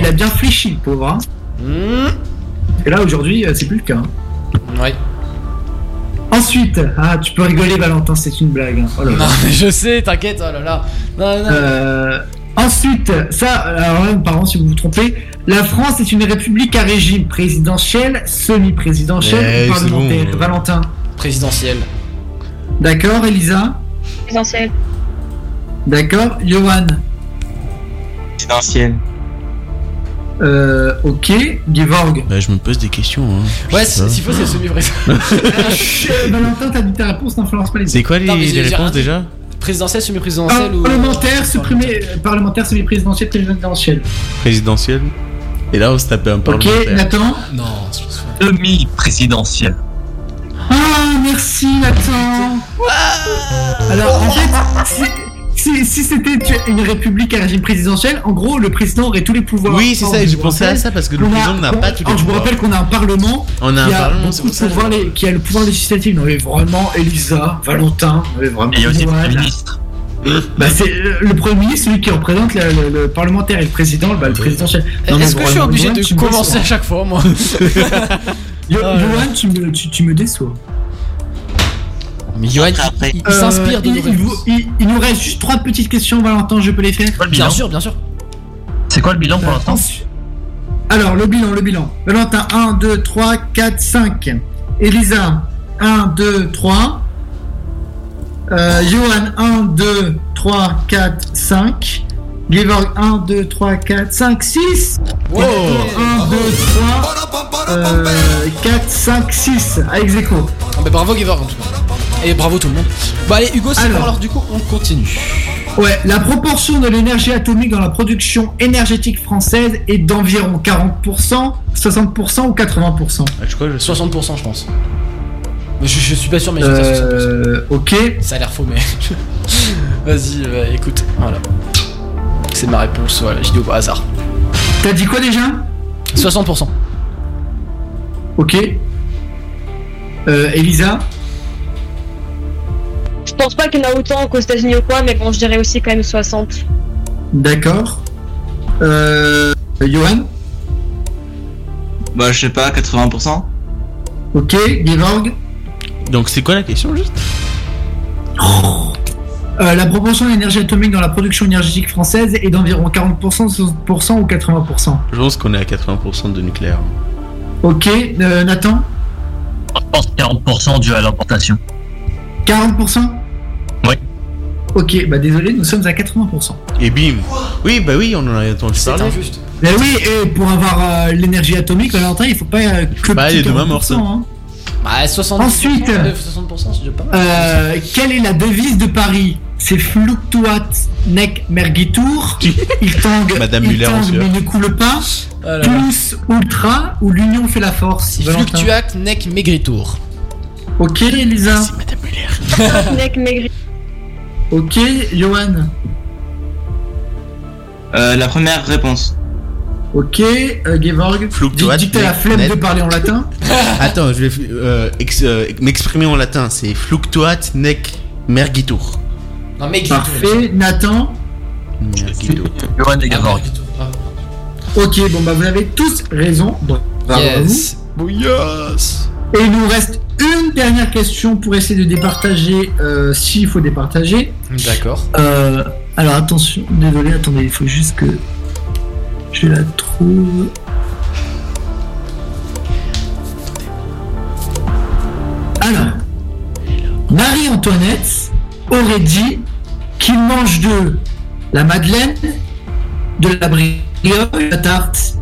a, il bien fléchi, le pauvre. Hein. Mmh. Et là aujourd'hui, euh, c'est plus le cas. hein. Ouais. Ensuite, ah, tu peux rigoler, Valentin, c'est une blague. hein. Oh là là. Non, mais je sais, t'inquiète, oh là là. Non, non. Euh, ensuite, ça, alors là, pardon si vous vous trompez, la France est une république à régime présidentiel, semi-présidentiel Eh, ou parlementaire. bon. Valentin? Présidentiel. D'accord, Elisa? Présidentiel. D'accord, Johan? Présidentiel. Euh, Ok, Gevorg. Bah je me pose des questions. Hein. Ouais, s'il faut, c'est semi-présidentiel. Euh, Valentin, t'as dit ta réponse, n'influence pas les C'est quoi les, Non, réponses déjà Présidentiel, semi-présidentiel ou. Parlementaire, supprimé, euh, parlementaire, semi-présidentiel, présidentiel. Présidentielle. Et là on se tapait un Ok, parlementaire. Nathan Non, je pense pas. Demi-présidentiel. Ah, merci Nathan Alors, en fait, si, si, si c'était une république à régime présidentiel, en gros, le président aurait tous les pouvoirs. Oui, c'est ça, je j'ai pensé à ça parce que le président n'a pas tous les alors, Je vous pouvoirs. rappelle qu'on a un parlement On a un qui a parlement, c'est beaucoup pour de ça. pouvoirs, les- qui a le pouvoir législatif. Non, mais vraiment, Elisa, Valentin, mais vraiment. Et il y a aussi le ministre. Bah, c'est euh, le premier ministre, celui qui représente le, le- le parlementaire et le président, bah, le présidentiel. Non, mais Est-ce que je suis obligé de commencer à chaque fois, moi Ah, Johan, tu me, tu, tu me déçois. Mais Johan, Après, après. il, il s'inspire de Euh, il, il vous- réponses. il- il nous reste juste trois petites questions, Valentin, je peux les faire le Bien sûr, bien sûr. C'est quoi le bilan pour l'instant Alors, le bilan, le bilan. Valentin, 1, 2, 3, 4, 5. Elisa, 1, 2, 3. Euh, Johan, 1, 2, 3, 4, 5. Gevorg 1, 2, 3, 4, 5, 6 Wow. 1, 2, 3, euh, 4, 5, 6 avec Zeko. Ah bah bravo Giver en tout cas. Et bravo tout le monde. Bon allez Hugo, c'est Alors. bon alors du coup on continue. Ouais, la proportion de l'énergie atomique dans la production énergétique française est d'environ 40%, 60% ou 80%. Ah, je crois que je 60% je pense. Je, je suis pas sûr mais 60%. Euh, ok. Ça a l'air faux mais... Vas-y, euh, écoute, voilà. C'est ma réponse, voilà, j'ai dit au hasard. T'as dit quoi déjà? 60%. Ok. Euh, Elisa? Je pense pas qu'il y en a autant qu'aux États-Unis ou quoi, mais bon, je dirais aussi quand même 60. D'accord. Euh, Johan Bah, je sais pas, 80%. Ok. Gevorg Donc c'est quoi la question juste? Euh, La proportion de l'énergie atomique dans la production énergétique française est d'environ 40%, 60% ou 80%. Je pense qu'on est à 80% de nucléaire. Ok. Euh, Nathan? Je pense 40% dû à l'importation. 40% Oui. Ok, bah désolé, nous sommes à 80%. Et bim Oui, bah oui, on en a entendu C'est parler. injuste. Mais oui, et pour avoir euh, l'énergie atomique, Valentin, il faut pas euh, que le Bah, petit les deux 40%, morceaux. hein. Bah 60%. Ensuite. euh, 60% c'est déjà pas mal. Euh, quelle est la devise de Paris? C'est fluctuat nec mergitur. Il tangue, Madame il Muller en tangue mais ne coule pas. Ah là là. Plus ultra ou l'union fait la force. Fluctuac nec maigritur. Ok, Elisa. Mec maigri. Ok, Johan. Euh, la première réponse. Ok, euh, Gevorg. Fluctuat Dis que t'as la flemme net. de parler en latin. Attends, je vais euh, euh, m'exprimer en latin. C'est fluctuat nec mergitur. Non. Parfait, Nathan. Mergitur. Johan et Gavorg. maigritur. Ah. Ok, bon bah vous avez tous raison. Bon, vous. Yes. Yes. Et il nous reste une dernière question pour essayer de départager euh, s'il faut départager. D'accord. Euh, alors attention, désolé, attendez, il faut juste que je la trouve. Alors, Marie-Antoinette aurait dit qu'il mange de la madeleine, de la brioche, de la tarte.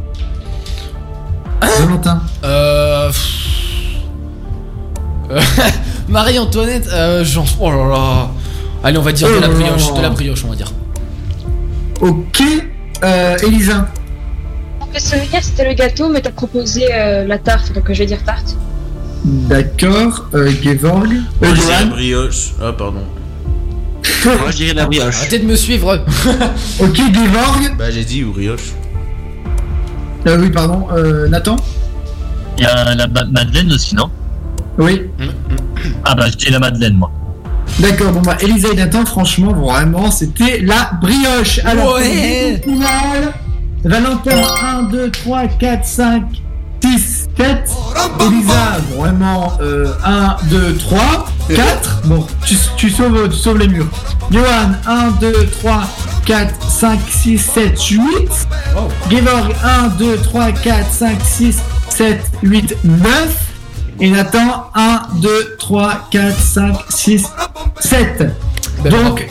Valentin. Euh... Euh, Marie-Antoinette, euh, j'en... Oh là là. Allez, on va dire de la Oh brioche, là. de la brioche, on va dire. Ok, euh, Elisa. Le souvenir, c'était le gâteau, mais t'as proposé euh, la tarte, donc euh, je vais dire tarte. D'accord, euh, Gevorg. Moi, je la brioche. Ah, pardon. Moi, je dirais la brioche. Arrêtez de me suivre. Ok, Gevorg. Bah, j'ai dit brioche. Euh, oui, pardon, euh, Nathan. Il y a la ma- Madeleine aussi, non? Oui. Ah bah je dis la Madeleine, moi. D'accord, bon bah Elisa et Nathan, franchement, vraiment, c'était la brioche. Alors, Ouais. Valentin, 1, 2, 3, 4, 5, 6, 7. Elisa, vraiment, euh, 1, 2, 3, 4. Bon, tu, tu sauves, tu sauves les murs. Johan, 1, 2, 3, 4, 5, 6, 7, 8. Oh. Gevorg, 1, 2, 3, 4, 5, 6, 7, 8, 9. Et Nathan, 1, 2, 3, 4, 5, 6, 7. Ben, Donc,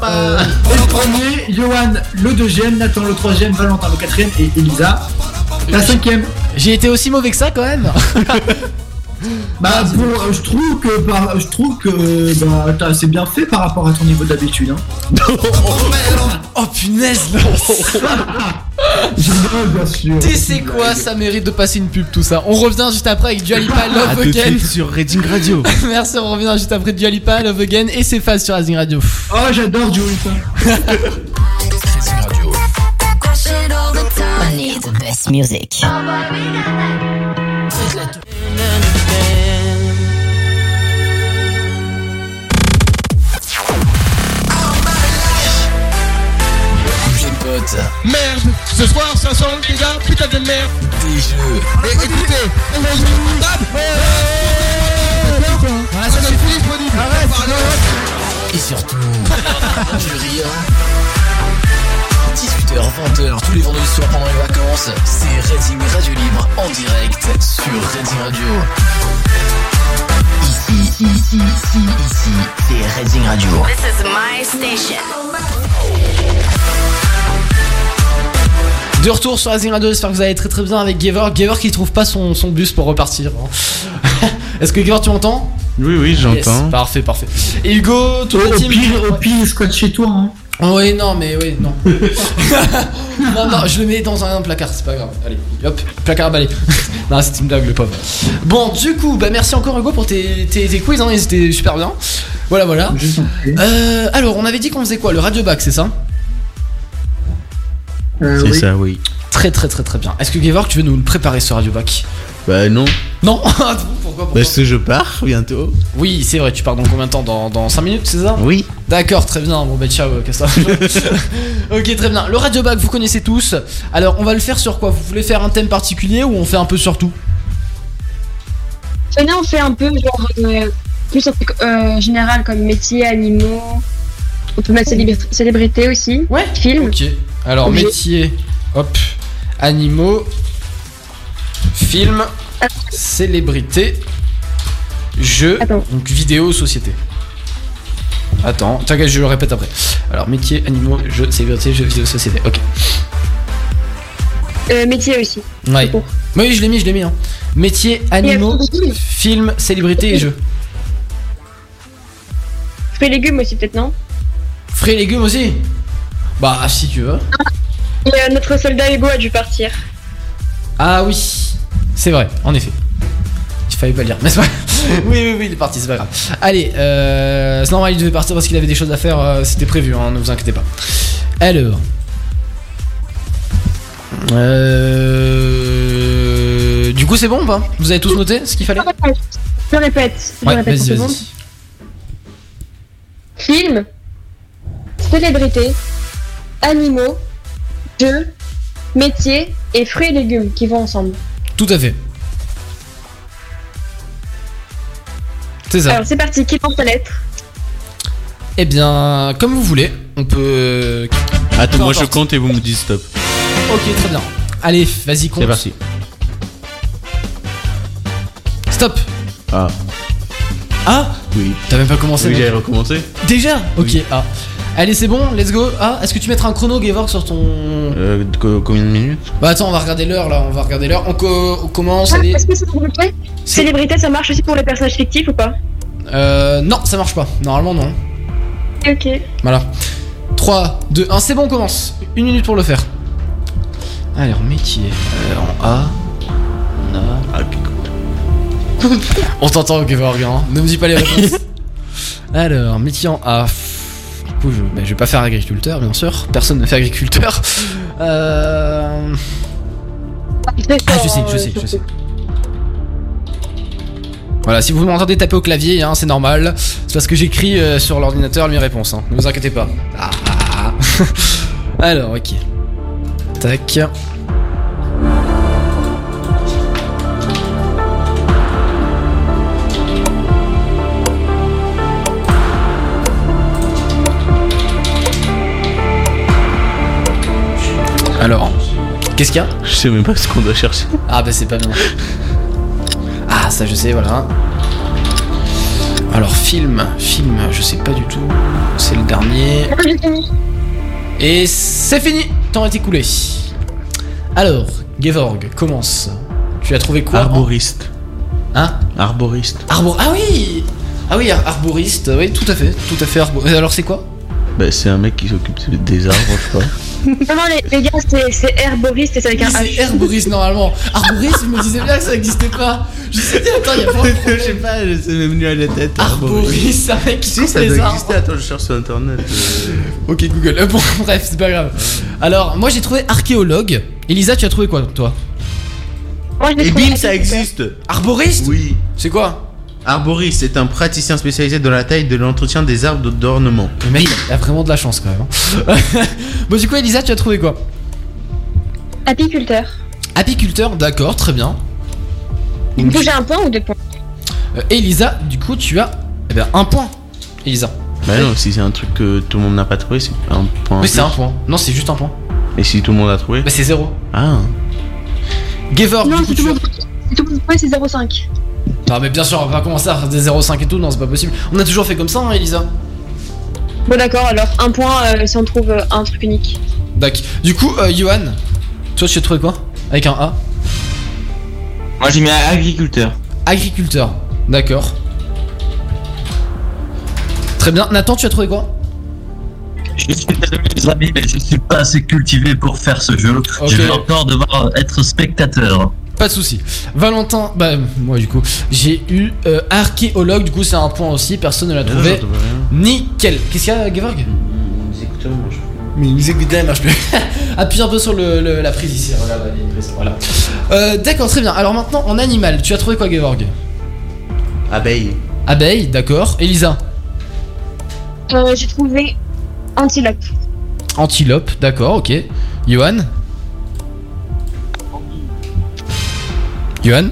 pa. euh, est le premier, Johan le deuxième, Nathan le troisième, Valentin le quatrième et Elisa la cinquième. J'ai été aussi mauvais que ça quand même. Bah, pour, euh, je trouve que, par- je trouve que bah, t'as assez bien fait par rapport à ton niveau d'habitude. Hein. Oh punaise là. Je rigole, bien sûr. Tu sais quoi, ça mérite de passer une pub tout ça? On revient juste après avec Dua Lipa Love À tout de Again. suite sur Reading Radio. Merci, on revient juste après Dua Lipa Love Again et c'est Phase sur Rising Radio. Oh, j'adore. Only the best music. Merde, ce soir ça sent gars, putain de merde. des jeux, écoutez, on table. Ah, ça c'est plus disponible. Arrête, et surtout du rire. 18h, 20h, tous les vendredis soirs pendant les vacances, c'est Reading Radio Libre en direct sur Reading Radio. Ici, ici, ici, ici, c'est Reading Radio. This is my station. De retour sur Azing Radio, j'espère que vous allez très très bien avec Gavor. Gavor qui trouve pas son, son bus pour repartir. hein. Est-ce que Gavor tu m'entends? Oui, oui, Yes, j'entends. parfait, parfait. Et Hugo, tout Au, le au team pire, au pire, squat chez toi. Hein. Oh, oui, non, mais oui, non. non, non, je le mets dans un placard, c'est pas grave. Allez, hop, placard à balai. non, c'est une blague, le pauvre. Bon, du coup, bah merci encore Hugo pour tes, tes, tes quiz, hein, ils étaient super bien. Voilà, voilà. Euh, alors, on avait dit qu'on faisait quoi? Le radio bac, c'est ça? C'est oui. ça, oui. Très, très, très, très bien. Est-ce que Gavor, tu veux nous le préparer ce radio bac? Bah non. Non Pourquoi, pourquoi Parce que je pars bientôt. Oui, c'est vrai, tu pars dans combien de temps? Dans, dans 5 minutes, c'est ça? Oui. D'accord, très bien. Bon, bah, ciao, euh, casse Ok, très bien. Le radio bac, vous connaissez tous. Alors, on va le faire sur quoi? Vous voulez faire un thème particulier ou on fait un peu sur tout? Venez, on fait un peu genre euh, plus un truc euh, général comme métier, animaux. On peut mettre célébri- célébrité aussi. Ouais. Film. Ok. Alors, Objet. métier, hop, animaux, film, célébrité, jeu, donc vidéo, société. Attends, t'inquiète, je le répète après. Alors, métier, animaux, jeu, célébrité, jeu, vidéo, société. Ok. Euh, métier aussi. Ouais. Oui, je l'ai mis, je l'ai mis. Hein. Métier, animaux, film, célébrité et jeu. Fruits et légumes aussi, peut-être, non? Fruits et légumes aussi Bah, si tu veux. Et euh, notre soldat Hugo a dû partir. Ah oui, c'est vrai, en effet. Il fallait pas le dire, mais c'est pas... oui, oui, oui, il est parti, c'est pas grave. Allez, euh, c'est normal, il devait partir parce qu'il avait des choses à faire, euh, c'était prévu, hein, ne vous inquiétez pas. Alors. Euh... Du coup, c'est bon ou pas? Vous avez tous noté ce qu'il fallait? Je répète. Je Ouais, répète vas-y, une vas-y. seconde. Film, célébrité, animaux, jeux, métier et fruits et légumes qui vont ensemble. Tout à fait. C'est ça. Alors c'est parti, qui lance la lettre? Eh bien, comme vous voulez, on peut. Attends, Peu moi je compte et vous me dites stop. Ok, très bien. Allez, vas-y, compte. C'est parti. Stop. Ah. Ah? Oui. T'as même pas commencé Oui, j'avais recommencé. Déjà? Ok, ah. Allez, c'est bon, let's go. Ah, est-ce que tu mettras un chrono, Gavork, sur ton. Euh, co- combien de minutes? Bah attends, on va regarder l'heure là, on va regarder l'heure. On, co- on commence, Ah, allez. Est-ce que célébrité Célébrité, ça marche aussi pour les personnages fictifs ou pas? Euh. Non, ça marche pas. Normalement, non. Ok. Voilà. 3, 2, 1, c'est bon, on commence. Une minute pour le faire. Alors, métier. Euh, en A. On a. Ah, on t'entend, Gavork, hein. Ne me dis pas les réponses. Alors, métier en A. Coup, je, bah, je vais pas faire agriculteur, bien sûr. Personne ne fait agriculteur. Euh. Ah, je sais, je sais, je sais. Voilà, si vous m'entendez taper au clavier, hein, c'est normal. C'est parce que j'écris euh, sur l'ordinateur mes réponses. Hein. Ne vous inquiétez pas. Ah, ah, ah. Alors, ok. Tac. Alors, qu'est-ce qu'il y a? Je sais même pas ce qu'on doit chercher. Ah bah c'est pas bien. Ah ça je sais, voilà. Alors film, film, je sais pas du tout. C'est le dernier. Et c'est fini Temps est écoulé. Alors, Gevorg, commence. Tu as trouvé quoi Arboriste. Hein? Arboriste. Arbor... Ah oui Ah oui, ar- arboriste, oui, tout à fait, tout à fait. Arbo... Alors c'est quoi? Bah, c'est un mec qui s'occupe des arbres, je pas. Non, non, les, les gars, c'est- herboriste et c'est avec un C'est H. herboriste normalement. Arboriste, je me disais bien que ça n'existait pas. Je suis dit, attends, il y a pas Je sais pas, c'est même venu à la tête. Arboriste, c'est un mec qui Si, ça les doit arbres. exister. Attends, je cherche sur internet. euh. Ok Google. Euh, bon bref, c'est pas grave. Alors moi j'ai trouvé archéologue. Elisa, tu as trouvé quoi toi? Moi, je l'ai Et trouvé bim, ça existe. Arboriste? Oui. C'est quoi? Arboriste, c'est un praticien spécialisé dans la taille de l'entretien des arbres d'ornement. Le mec il a vraiment de la chance quand même. hein. bon du coup Elisa, tu as trouvé quoi? Apiculteur. Apiculteur, d'accord, très bien. Du coup, j'ai un point ou deux points? Euh, Elisa, du coup tu as eh bien, un point. Elisa. Bah non, si c'est un truc que tout le monde n'a pas trouvé, c'est un point. Mais c'est un point. Non, c'est juste un point. Et si tout le monde a trouvé? Bah c'est zéro. Ah. Non, du coup c'est tout tu le as... monde. C'est tout le monde. Ouais, c'est 0,5. Ah mais bien sûr, on va pas commencer à faire des 0,5 et tout, non c'est pas possible. On a toujours fait comme ça, hein, Elisa Bon, d'accord, alors un point euh, si on trouve euh, un truc unique. D'accord. Du coup, euh, Johan, Toi, tu as trouvé quoi? Avec un A? Moi j'ai mis agriculteur. Agriculteur. D'accord. Très bien. Nathan, tu as trouvé quoi? Je suis désolé, les amis, mais je suis pas assez cultivé pour faire ce jeu. Je vais encore devoir être spectateur. Pas de souci. Valentin, bah moi du coup, j'ai eu euh, archéologue, du coup c'est un point aussi, personne ne l'a trouvé. Nickel. Qu'est-ce qu'il y a, Gevorg Les écouteurs marchent Mais les écouteurs marchent plus. Appuie un peu sur le, le- la prise ici. Prise, Voilà. Euh, D'accord, très bien. Alors maintenant, en animal, tu as trouvé quoi, Gevorg Abeille. Abeille, d'accord. Elisa? Euh, J'ai trouvé antilope. Antilope, d'accord, ok. Johan? Johan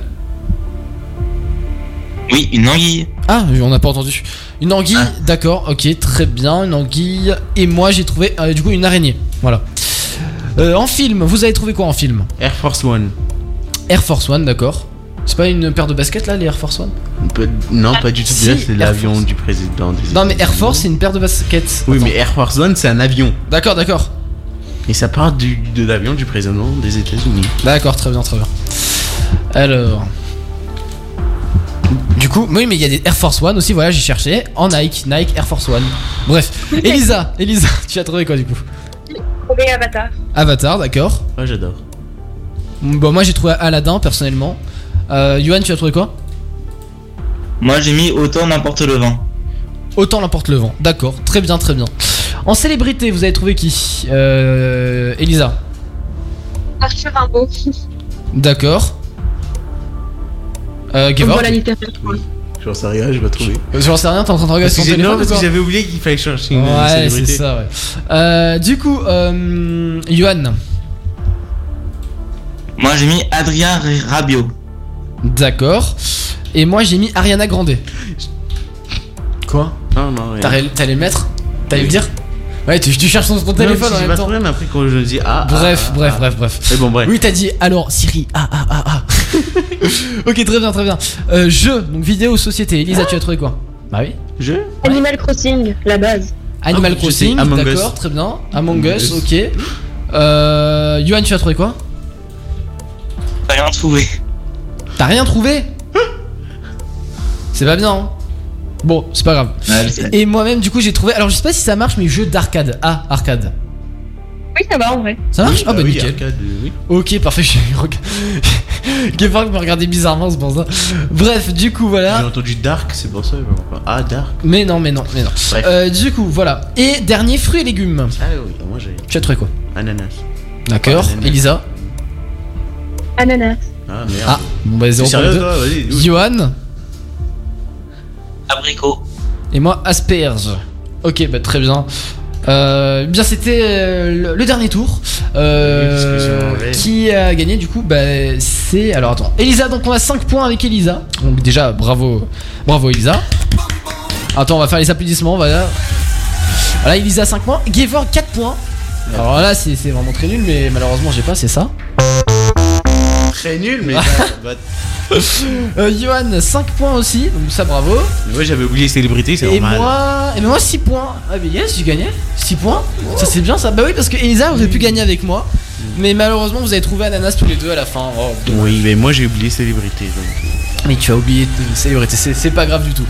Oui, une anguille. Ah, on n'a pas entendu. Une anguille, d'accord, ok, très bien, une anguille. Et moi, j'ai trouvé euh, du coup une araignée. Voilà. Euh, en film, vous avez trouvé quoi en film? Air Force One. Air Force One, d'accord. C'est pas une paire de baskets là, les Air Force One? Non, pas du tout. Si, c'est Air l'avion Force. du président des Non, mais Air États-Unis. Force, c'est une paire de baskets. Oui, Attends. mais Air Force One, c'est un avion. D'accord, d'accord. Et ça part du, de l'avion du président des États-Unis. D'accord, très bien, très bien. Alors. Du coup, oui, mais il y a des Air Force One aussi, voilà, j'ai cherché. En Nike, Nike Air Force One. Bref. Elisa, Elisa, tu as trouvé quoi du coup? Trouvé Avatar. Avatar, d'accord. Ouais, j'adore. Bon, moi j'ai trouvé Aladdin personnellement. Euh, Yohan, tu as trouvé quoi? Moi j'ai mis autant n'importe le vent. Autant l'emporte le vent. D'accord, très bien, très bien. En célébrité, vous avez trouvé qui? Euh, Elisa. Arthur Rimbaud. D'accord. Euh, littérature. J'en sais rien, je vais trouver. J'en sais rien, t'es en train de regarder Parce son j'ai- téléphone non, parce ou que quoi j'avais oublié qu'il fallait chercher une Ouais, célébrité. c'est ça, ouais. Euh, du coup, euh, Yohan. Moi j'ai mis Adrien Rabiot. D'accord. Et moi j'ai mis Ariana Grande. Quoi? Non, non, rien. T'allais t'allais le mettre? T'allais le dire? Ouais, tu, tu cherches son, ton téléphone Non, en j'ai même pas temps. trouvé, mais après quand je dis ah. Bref, ah, bref, ah, bref, bref. Mais bon, bref. Oui, t'as dit alors Siri. Ah, ah, ah, ah. ok, très bien, très bien. Euh, jeu, donc vidéo, société. Elisa, tu as trouvé quoi? Bah oui. Jeu? Animal Crossing, la base. Animal Ah, Crossing, d'accord, très bien. Among Among Us, Us. ok. Euh, Yohan, tu as trouvé quoi? T'as rien trouvé. T'as rien trouvé? C'est pas bien, hein Bon, c'est pas grave. Ouais. Et moi-même, du coup, j'ai trouvé. Alors, je sais pas si ça marche, mais jeu d'arcade. Ah, arcade. Oui, ça va en vrai. Ça marche? Ah, bah oui, nickel. arcade, oui. Ok, parfait. Gevorg me regardait bizarrement, c'est pour ça. Bref, du coup, J'ai voilà. entendu Dark, c'est pour ça. Ah, Dark. Mais non, mais non, mais non. Bref. Euh, du coup, voilà. Et dernier, fruits et légumes. Ah oui, moi j'ai Tu as trouvé quoi ananas. D'accord. Elisa. Ananas. Ah merde. Ah, bon, bah, T'es 0 sérieux toi Vas-y. Johan. Abricot. Et moi, asperge. Ok, bah très bien. Euh, bien, c'était euh, le, le dernier tour. Euh, qui a gagné du coup bah, C'est. Alors attends. Elisa, donc on a 5 points avec Elisa. Donc déjà, bravo. Bravo Elisa. Attends, on va faire les applaudissements. Voilà. Voilà, Elisa 5 points. Gevor 4 points. Alors là, c'est vraiment très nul, mais malheureusement, j'ai pas, c'est ça. Très nul, mais. bah, bah, Euh, Johan 5 points aussi, donc ça bravo. Moi j'avais oublié célébrité, c'est Et normal. moi, et moi 6 points. Ah mais yes, j'ai gagné. 6 points. Ça c'est bien ça. Bah oui parce que Elisa aurait pu gagner avec moi. Mais malheureusement vous avez trouvé Ananas tous les deux à la fin. Oh. Oui, mais moi j'ai oublié célébrité. Donc... Mais tu as oublié de célébrité, c'est c'est pas grave du tout.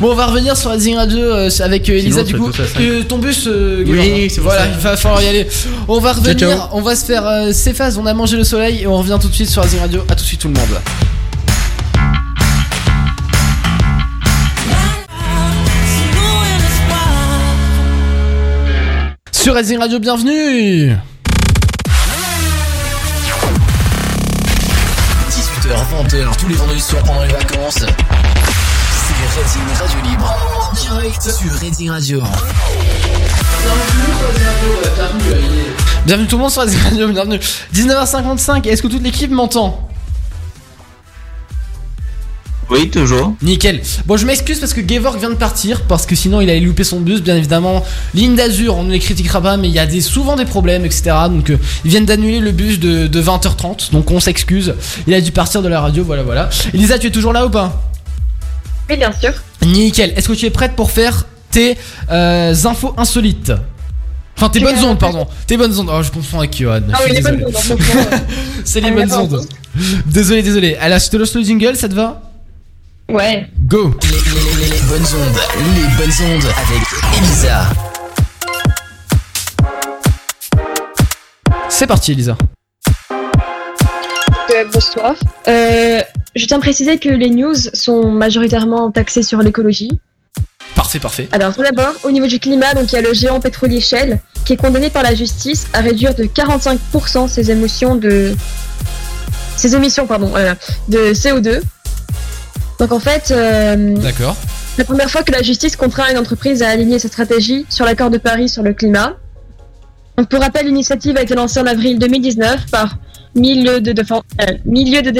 Bon, on va revenir sur la Zing Radio euh, avec euh, Elisa Sinon, du coup. Euh, ton bus, euh, Oui, c'est voilà, ça. il va falloir y aller. On va revenir, Ciao, ciao. on va se faire ces phases. On a mangé le soleil et on revient tout de suite sur la Zing Radio. À tout de suite tout le monde. Sur Racing Radio, bienvenue 18h, 20h, tous les vendredis soirs pendant les vacances. C'est Redding Radio Libre. En direct sur Redding Radio. Bienvenue tout le monde sur Racing Radio, bienvenue 19h55, est-ce que toute l'équipe m'entend? Oui, toujours. Nickel. Bon, je m'excuse parce que Gevorg vient de partir, parce que sinon il allait louper son bus, bien évidemment. Ligne d'Azur, on ne les critiquera pas, mais il y a des, souvent des problèmes, etc. Donc euh, ils viennent d'annuler le bus de, de 20h30, donc on s'excuse. Il a dû partir de la radio, voilà, voilà. Elisa, tu es toujours là ou pas? Oui, bien sûr. Nickel. Est-ce que tu es prête pour faire tes euh, infos insolites? Enfin, tes bonnes ondes, pardon. Tes bonnes ondes. Oh, je confonds avec Johan. Ah oui, les bonnes ondes, C'est les Ah, bonnes ondes. Désolé, désolé. Alors, je te lance le jingle, ça te va? Ouais. Go Les, les- les- les bonnes ondes, les bonnes ondes avec Elisa. C'est parti, Elisa. Euh, bonsoir. Euh, je tiens à préciser que les news sont majoritairement taxées sur l'écologie. Parfait, parfait. Alors tout d'abord, au niveau du climat, donc il y a le géant pétrolier Shell qui est condamné par la justice à réduire de 45% ses émissions de ses émissions pardon voilà, de CO2. Donc en fait, euh, D'accord. la première fois que la justice contraint une entreprise à aligner sa stratégie sur l'accord de Paris sur le climat. Donc pour rappel, l'initiative a été lancée en avril 2019 par Milieu de, Défen- euh, Milieu de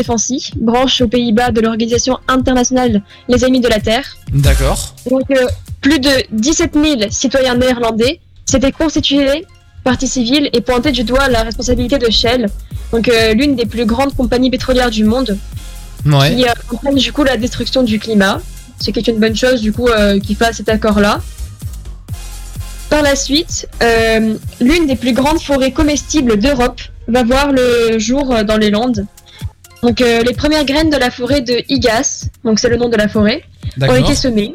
branche aux Pays-Bas de l'organisation internationale Les Amis de la Terre. D'accord. Donc, euh, plus de 17 000 citoyens néerlandais s'étaient constitués partie civile et pointaient du doigt la responsabilité de Shell, donc euh, l'une des plus grandes compagnies pétrolières du monde, Ouais. qui euh, entraîne du coup la destruction du climat, ce qui est une bonne chose du coup euh, qu'il fasse cet accord-là. Par la suite, euh, l'une des plus grandes forêts comestibles d'Europe va voir le jour dans les Landes. Donc euh, les premières graines de la forêt de Igas, donc c'est le nom de la forêt, ont été semées.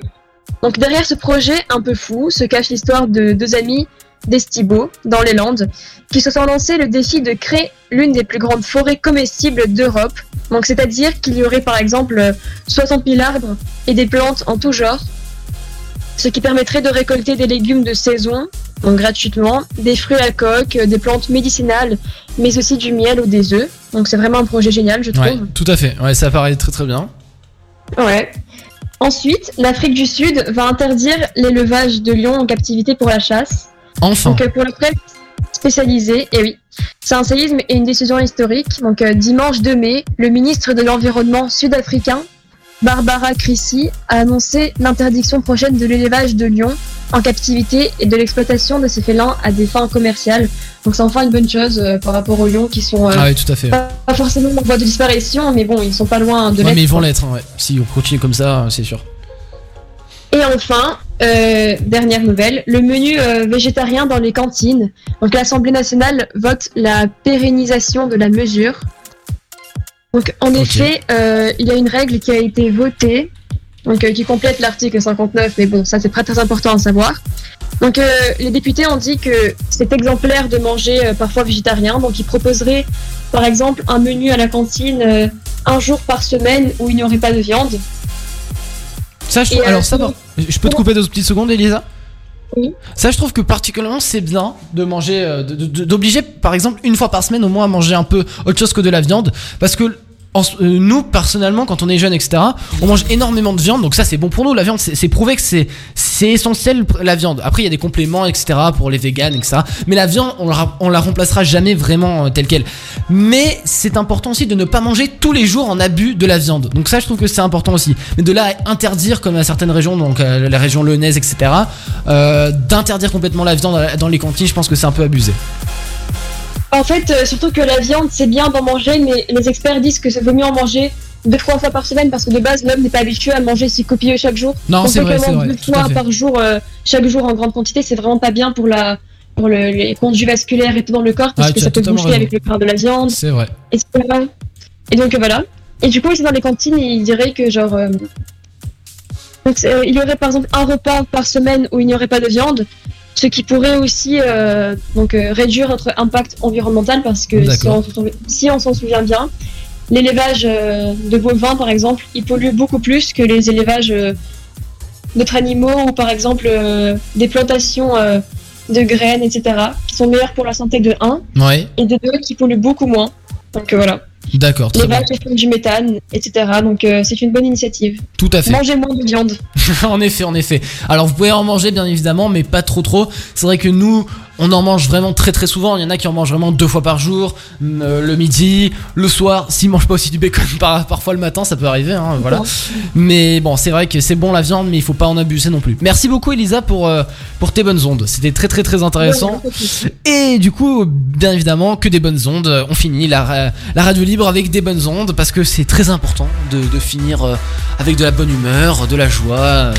Donc derrière ce projet un peu fou se cache l'histoire de deux amis d'Estibo dans les Landes qui se sont lancés le défi de créer l'une des plus grandes forêts comestibles d'Europe. Donc c'est-à-dire qu'il y aurait par exemple euh, 60 000 arbres et des plantes en tout genre, ce qui permettrait de récolter des légumes de saison, donc gratuitement, des fruits à coque, des plantes médicinales, mais aussi du miel ou des œufs. Donc c'est vraiment un projet génial, je trouve. Ouais, tout à fait. Ouais, ça paraît très très bien. Ouais. Ensuite, l'Afrique du Sud va interdire l'élevage de lions en captivité pour la chasse. Enfin. Donc euh, pour la presse spécialisée, et oui, c'est un séisme et une décision historique. Donc euh, dimanche 2 mai, le ministre de l'Environnement sud-africain, Barbara Crissy, a annoncé l'interdiction prochaine de l'élevage de lions en captivité et de l'exploitation de ces félins à des fins commerciales. Donc c'est enfin une bonne chose euh, par rapport aux lions qui sont euh, Ah oui, tout à fait. pas, pas forcément en voie de disparition, mais bon, ils sont pas loin de Ouais, l'être. mais ils vont l'être, hein, ouais. Si on continue comme ça, c'est sûr. Et enfin, euh, dernière nouvelle, le menu euh, végétarien dans les cantines. Donc l'Assemblée nationale vote la pérennisation de la mesure. Donc en effet, euh, il y a une règle qui a été votée, donc qui complète l'article 59, mais bon, ça c'est pas très important à savoir. Donc euh, les députés ont dit que c'est exemplaire de manger parfois végétarien, donc ils proposeraient par exemple un menu à la cantine euh, un jour par semaine où il n'y aurait pas de viande. Ça, je trouve. euh, Alors, ça va. Je peux te couper deux petites secondes, Elisa Oui. Ça, je trouve que particulièrement, c'est bien de manger, euh, d'obliger, par exemple, une fois par semaine au moins à manger un peu autre chose que de la viande. Parce que euh, nous, personnellement, quand on est jeune, etc., on mange énormément de viande. Donc ça, c'est bon pour nous. La viande, c'est prouvé que c'est essentiel, la viande. Après, il y a des compléments, etc., pour les véganes, etc. Mais la viande, on la, la remplacera jamais vraiment euh, telle quelle. Mais c'est important aussi de ne pas manger tous les jours en abus de la viande. Donc ça, je trouve que c'est important aussi. Mais de là à interdire, comme à certaines régions, donc euh, la région lyonnaise, etc., euh, d'interdire complètement la viande dans les cantines, je pense que c'est un peu abusé. En fait, euh, surtout que la viande, c'est bien d'en manger, mais les experts disent que c'est vaut mieux en manger deux trois fois par semaine parce que de base, l'homme n'est pas habitué à manger si copieux chaque jour. Non, c'est vrai, c'est vrai, Deux fois par jour, euh, chaque jour en grande quantité, c'est vraiment pas bien pour la pour le- les conduits vasculaires et tout dans le corps parce Ah, que ça peut boucher raison. avec le corps de la viande, C'est vrai. etc. Et donc voilà. Et du coup, aussi dans les cantines, ils diraient que genre euh, donc, euh, il y aurait par exemple un repas par semaine où il n'y aurait pas de viande, ce qui pourrait aussi euh, donc euh, réduire notre impact environnemental parce que si on, s'en souvient bien, l'élevage euh, de bovins par exemple, il pollue beaucoup plus que les élevages d'autres animaux ou par exemple des plantations de graines, etc., qui sont meilleures pour la santé de 1 Ouais, et de 2 qui polluent beaucoup moins. Donc voilà. D'accord, très Les vaches font du méthane, etc. Donc euh, c'est une bonne initiative. Tout à fait. Mangez moins de viande. en effet, en effet. Alors vous pouvez en manger bien évidemment, mais pas trop trop. C'est vrai que nous, on en mange vraiment très très souvent. Il y en a qui en mangent vraiment deux fois par jour, euh, le midi, le soir. S'ils mangent pas aussi du bacon par- parfois le matin, ça peut arriver. Hein, voilà. Mais bon, c'est vrai que c'est bon la viande, mais il faut pas en abuser non plus. Merci beaucoup Elisa pour euh, pour tes bonnes ondes. C'était très très très intéressant. Et du coup, bien évidemment, que des bonnes ondes. On finit la, ra- la radio libre avec des bonnes ondes parce que c'est très important de, de finir euh, avec de la bonne humeur, de la joie. euh,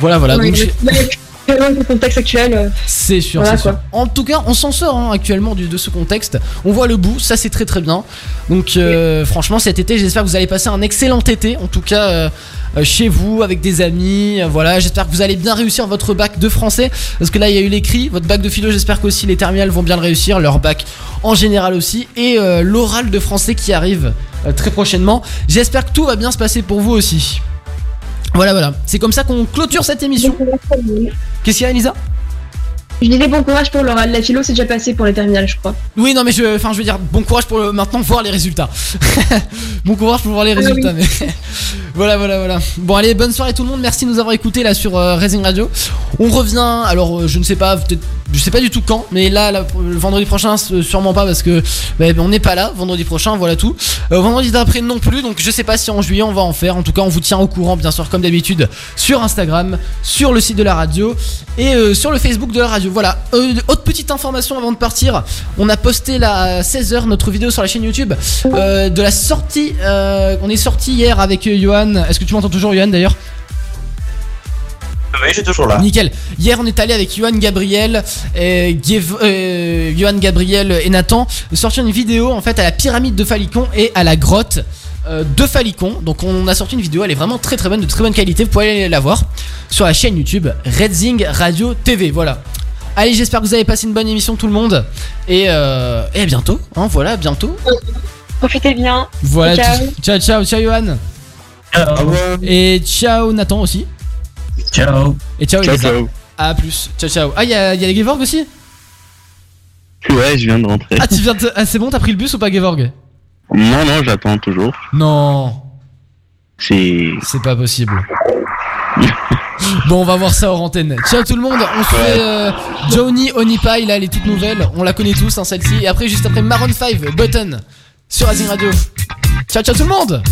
Voilà, voilà. Oui, Donc, le- contexte actuel. euh, C'est sûr, Voilà, c'est sûr. quoi. En tout cas, on s'en sort hein, actuellement du- de ce contexte. On voit le bout, ça c'est très très bien. Donc euh, franchement, cet été, j'espère que vous allez passer un excellent été. En tout cas, euh, chez vous, avec des amis. euh, voilà, j'espère que vous allez bien réussir votre bac de français. Parce que là, il y a eu l'écrit. Votre bac de philo, j'espère qu'aussi les terminales vont bien le réussir. Leur bac en général aussi. Et l'oral de français qui arrive très prochainement. J'espère que tout va bien se passer pour vous aussi. Voilà, voilà. C'est comme ça qu'on clôture cette émission. Qu'est-ce qu'il y a, Elisa Je disais bon courage pour l'oral. La philo, c'est déjà passé pour les terminales, je crois. Oui, non, mais je, enfin, je veux dire, bon courage pour le- maintenant voir les résultats. bon courage pour voir les Ah oui. résultats. Mais voilà, voilà, voilà. Bon, allez, bonne soirée tout le monde. Merci de nous avoir écoutés là sur euh, Radio. On revient. Alors, euh, je ne sais pas, peut-être, je sais pas du tout quand, mais là, là, le vendredi prochain, sûrement pas parce que bah, on n'est pas là. Vendredi prochain, voilà tout. Euh, vendredi d'après non plus. Donc, je sais pas si en juillet on va en faire. En tout cas, on vous tient au courant, bien sûr, comme d'habitude, sur Instagram, sur le site de la radio et euh, sur le Facebook de la radio. Voilà. Euh, autre petite information avant de partir. On a posté là, à 16h notre vidéo sur la chaîne YouTube euh, de la sortie. euh, on est sorti hier avec Johan. Est-ce que tu m'entends toujours, Johan d'ailleurs? Oui, je suis toujours là. Nickel. Hier, on est allé avec Johan Gabriel, et euh, Johan Gabriel et Nathan sortir une vidéo en fait à la pyramide de Falicon et à la grotte euh, de Falicon. Donc, on a sorti une vidéo, elle est vraiment très très bonne, de très bonne qualité. Vous pouvez aller la voir sur la chaîne YouTube Redzing Radio TV. Voilà. Allez, j'espère que vous avez passé une bonne émission, tout le monde. Et, euh, et à bientôt. Hein, voilà, à bientôt. Profitez bien. Voilà. Ciao. Ciao, ciao, ciao, Johan. Et ciao, Nathan aussi. Ciao. Et ciao, Ciao, ciao. À plus. Ciao, ciao. Ah, il y a, y a Gevorg aussi Ouais, je viens de rentrer. Ah, tu viens de... ah, c'est bon, t'as pris le bus ou pas, Gevorg Non, non, j'attends toujours. Non. C'est. C'est pas possible. Bon, on va voir ça hors antenne. Ciao tout le monde. On se fait euh, Johnny Onipai, là, elle est toute nouvelle. On la connaît tous, hein, celle-ci. Et après, juste après, Maroon 5, Button, sur Azing Radio. Ciao, ciao tout le monde.